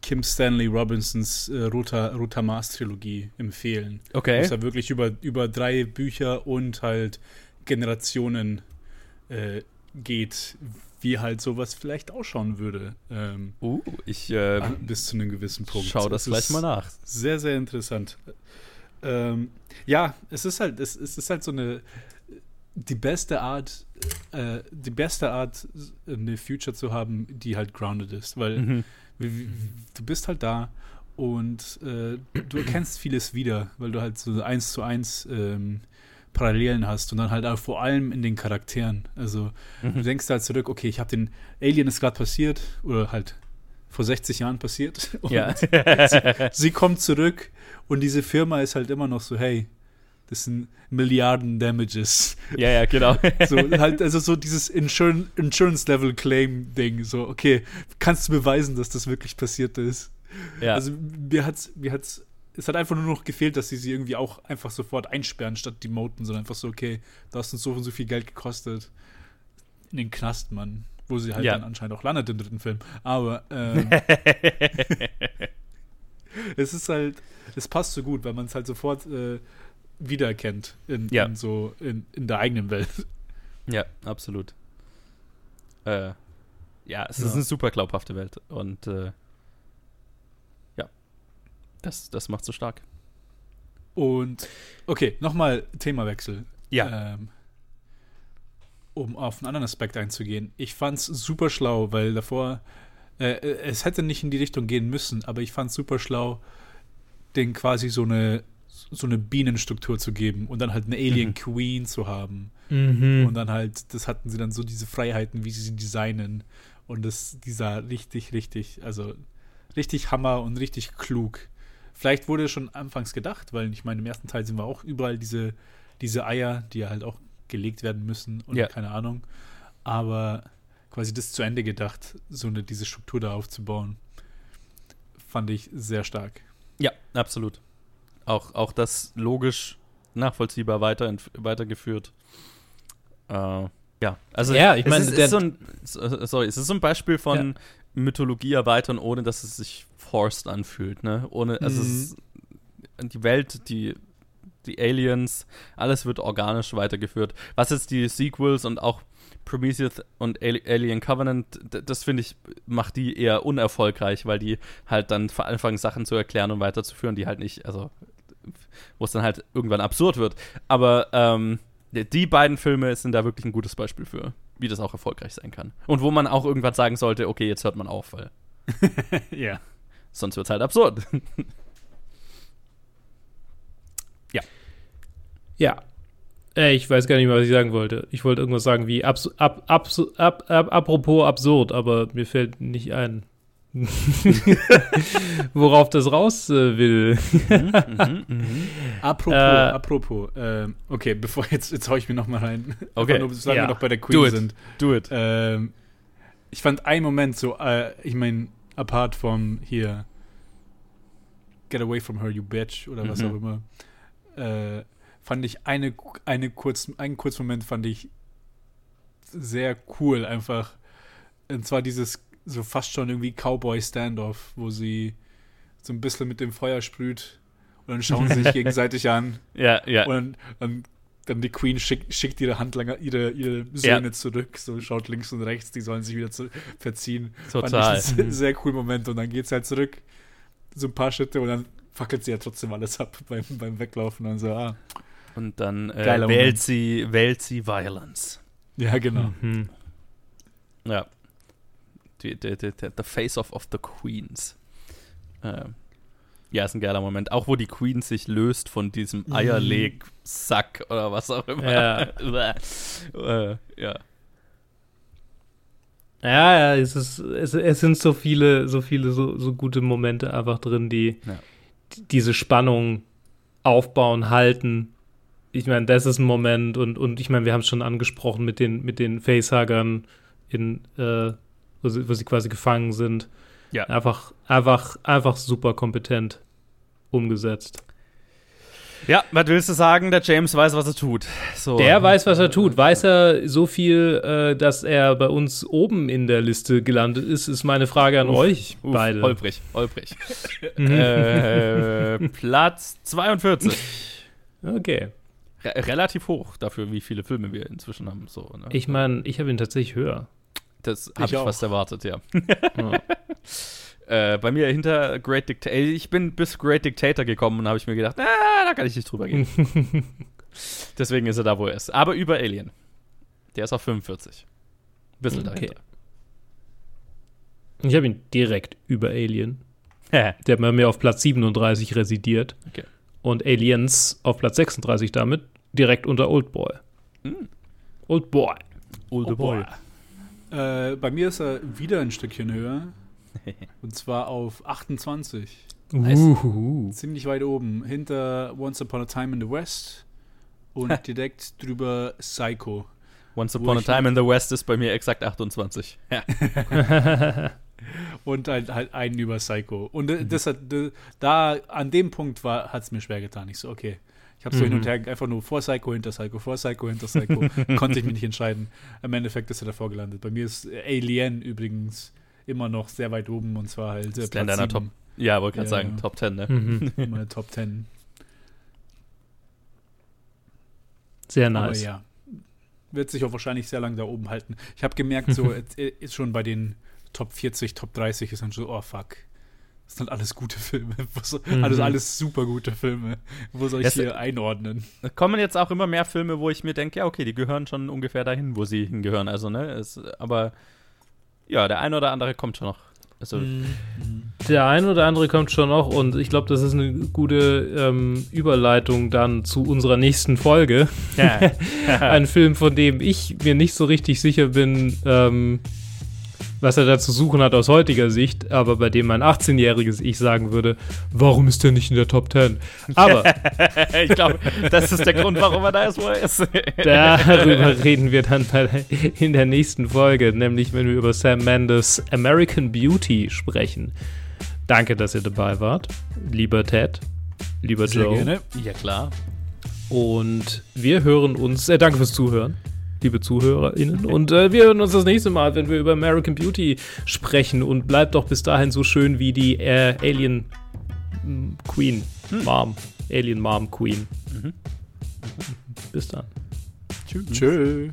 Kim Stanley Robinsons äh, Roter, Roter Mars Trilogie empfehlen. Okay. Das da wirklich über, über drei Bücher und halt Generationen äh, geht, wie halt sowas vielleicht ausschauen würde. Ähm, Uh, ich äh, an- bis zu einem gewissen Punkt. schau das Es gleich ist mal nach. Sehr, sehr interessant. Ähm, ja, es ist halt, es, es ist halt so eine die beste Art, äh, die beste Art, eine Future zu haben, die halt grounded ist, weil Mhm. du bist halt da und äh, du erkennst vieles wieder, weil du halt so eins zu eins ähm, Parallelen hast und dann halt auch vor allem in den Charakteren. Also du Mhm. denkst halt zurück, okay, ich habe den Alien ist gerade passiert oder halt vor 60 Jahren passiert. Ja. sie kommt zurück und diese Firma ist halt immer noch so, hey, das sind Milliarden Damages. ja, ja, genau. So, halt, also so dieses Insurance, Insurance Level Claim Ding. So, okay, kannst du beweisen, dass das wirklich passiert ist? ja. Also mir hat's, mir hat's, es hat einfach nur noch gefehlt, dass sie sie irgendwie auch einfach sofort einsperren statt demoten, sondern einfach so, okay, du hast uns so und so viel Geld gekostet. In den Knast, Mann. Wo sie halt Ja. dann anscheinend auch landet im dritten Film. Aber ähm, es ist halt, es passt so gut, weil man es halt sofort äh, wiedererkennt in, Ja. in so in, in der eigenen Welt. Ja, absolut. Äh, ja, es ist Ja. eine super glaubhafte Welt und äh, ja, das, das macht so stark. Und okay, nochmal Themawechsel. Ja. Ähm, um auf einen anderen Aspekt einzugehen. Ich fand's super schlau, weil davor, äh, es hätte nicht in die Richtung gehen müssen, aber ich fand's super schlau, den quasi so eine so eine Bienenstruktur zu geben und dann halt eine Alien Mhm. Queen zu haben. Mhm. Und dann halt, das hatten sie dann so diese Freiheiten, wie sie sie designen. Und das, dieser richtig, richtig, also richtig Hammer und richtig klug. Vielleicht wurde schon anfangs gedacht, weil ich meine, im ersten Teil sind wir auch überall diese, diese Eier, die ja halt auch gelegt werden müssen und Ja. keine Ahnung. Aber quasi das zu Ende gedacht, so eine, diese Struktur da aufzubauen, fand ich sehr stark. Ja, absolut. Auch, auch das logisch nachvollziehbar weiter, weitergeführt. Äh, ja, also Ja, ich meine, so sorry, es ist so ein Beispiel von Mythologie erweitern, ohne dass es sich forced anfühlt, ne? Ohne, also es Mhm. ist, die Welt, die, die Aliens, alles wird organisch weitergeführt. Was jetzt die Sequels und auch Prometheus und Ali- Alien Covenant, das finde ich, macht die eher unerfolgreich, weil die halt dann anfangen, Sachen zu erklären und weiterzuführen, die halt nicht, also wo es dann halt irgendwann absurd wird. Aber ähm, die beiden Filme sind da wirklich ein gutes Beispiel für, wie das auch erfolgreich sein kann. Und wo man auch irgendwann sagen sollte, okay, jetzt hört man auf, weil ja. sonst wird es halt absurd. Ja. Äh, ich weiß gar nicht mehr, was ich sagen wollte. Ich wollte irgendwas sagen wie abs ab, abs ab, ab, apropos absurd, aber mir fällt nicht ein. Worauf das raus äh, will. mhm, mhm. Apropos, Äh, apropos, ähm, okay, bevor jetzt, jetzt hau ich mir noch mal rein. Okay, nur, solange ja. wir noch bei der Do Queen it. sind. Do it. Ähm, ich fand einen Moment so, äh, ich meine, apart vom hier Get away from her, you bitch, oder was Mhm. auch immer, äh, fand ich eine, eine kurz, einen kurzen Moment fand ich sehr cool einfach. Und zwar dieses so fast schon irgendwie Cowboy-Standoff, wo sie so ein bisschen mit dem Feuer sprüht und dann schauen sie sich gegenseitig an Ja, ja. und dann, dann die Queen schickt, schickt ihre Handlanger, ihre, ihre Söhne zurück, so schaut links und rechts, die sollen sich wieder zu, verziehen. Total. Fand ich einen sehr, coolen Moment und dann geht's halt zurück, so ein paar Schritte und dann fackelt sie ja trotzdem alles ab beim, beim Weglaufen und so, ah, Und dann äh, wählt sie, wählt sie Violence. ja genau. Mhm. Ja. Die, die, die, die, the face of, the Queens. Ähm, ja, ist ein geiler Moment. Auch wo die Queen sich löst von diesem Mhm. Eierleg-Sack oder was auch immer. Ja. äh, ja. Ja, ja, es, ist, es, es sind so viele, so viele, so, so gute Momente einfach drin, die, Ja. die diese Spannung aufbauen, halten. Ich meine, das ist ein Moment und, und ich meine, wir haben es schon angesprochen mit den, mit den Facehuggern, in, äh, wo, sie, wo sie quasi gefangen sind. Ja. Einfach, einfach, einfach super kompetent umgesetzt. Ja, was willst du sagen? Der James weiß, was er tut. So. Der weiß, was er tut. Weiß er so viel, äh, dass er bei uns oben in der Liste gelandet ist, ist meine Frage an Uff, euch Uff, beide. Holprig, holprig. Äh, Platz 42. Okay. Re relativ hoch dafür, wie viele Filme wir inzwischen haben. So, ne? Ich meine, ich habe ihn tatsächlich höher. Das habe ich ich, fast erwartet, ja. Ja. Äh, bei mir hinter Great Dictator. Ich bin bis Great Dictator gekommen und habe ich mir gedacht, ah, da kann ich nicht drüber gehen. Deswegen ist er da, wo er ist. Aber über Alien. Der ist auf 45. Bisschen Okay. dahinter. Ich habe ihn direkt über Alien. Der bei mir auf Platz 37 residiert. Okay. Und Aliens auf Platz 36 damit direkt unter Oldboy. Hm. Oldboy. Older Oh, boy. Äh, bei mir ist er wieder ein Stückchen höher. Und zwar auf 28. Nice. Uhuhu. Ziemlich weit oben. Hinter Once Upon a Time in the West. Und direkt drüber Psycho. Once Upon a Time in the West ist bei mir exakt 28. Ja. Und halt, halt einen über Psycho. Und Mhm. äh, das hat, d- da, an dem Punkt hat es mir schwer getan. Ich so, okay. Ich habe so hin und Mhm. her einfach nur vor Psycho, hinter Psycho, vor Psycho, hinter Psycho. Konnte ich mich nicht entscheiden. Im Endeffekt ist er davor gelandet. Bei mir ist Alien übrigens immer noch sehr weit oben und zwar halt äh, in deiner Top- Ja, wollte gerade Ja, sagen, ja. Top 10, ne? Mhm. Meine Top 10. Sehr Aber nice. ja, wird sich auch wahrscheinlich sehr lange da oben halten. Ich habe gemerkt, so äh, ist schon bei den Top 40, Top 30 ist dann so, oh fuck. Das sind alles gute Filme. So, Mhm. Also alles super gute Filme. Wo soll ich Das- hier einordnen? Es kommen jetzt auch immer mehr Filme, wo ich mir denke, ja, okay, die gehören schon ungefähr dahin, wo sie hingehören. Also, ne, es, aber ja, der eine oder andere kommt schon noch. Also, Mhm. Der ein oder andere kommt schon noch und ich glaube, das ist eine gute ähm, Überleitung dann zu unserer nächsten Folge. ja. Ein Film, von dem ich mir nicht so richtig sicher bin, ähm, was er da zu suchen hat aus heutiger Sicht, aber bei dem mein 18-jähriges Ich sagen würde, warum ist der nicht in der Top 10? Aber ich glaube, das ist der Grund, warum er da ist, wo er ist. darüber reden wir dann in der nächsten Folge, nämlich wenn wir über Sam Mendes American Beauty sprechen. Danke, dass ihr dabei wart, lieber Ted, lieber Sehr Joe. gerne. ja, klar. Und wir hören uns, äh, danke fürs Zuhören, liebe ZuhörerInnen. Und äh, wir hören uns das nächste Mal, wenn wir über American Beauty sprechen. Und bleibt doch bis dahin so schön wie die äh, Alien mm, Queen, Mom, Alien Mom Queen. Mhm. Bis dann. Tschö.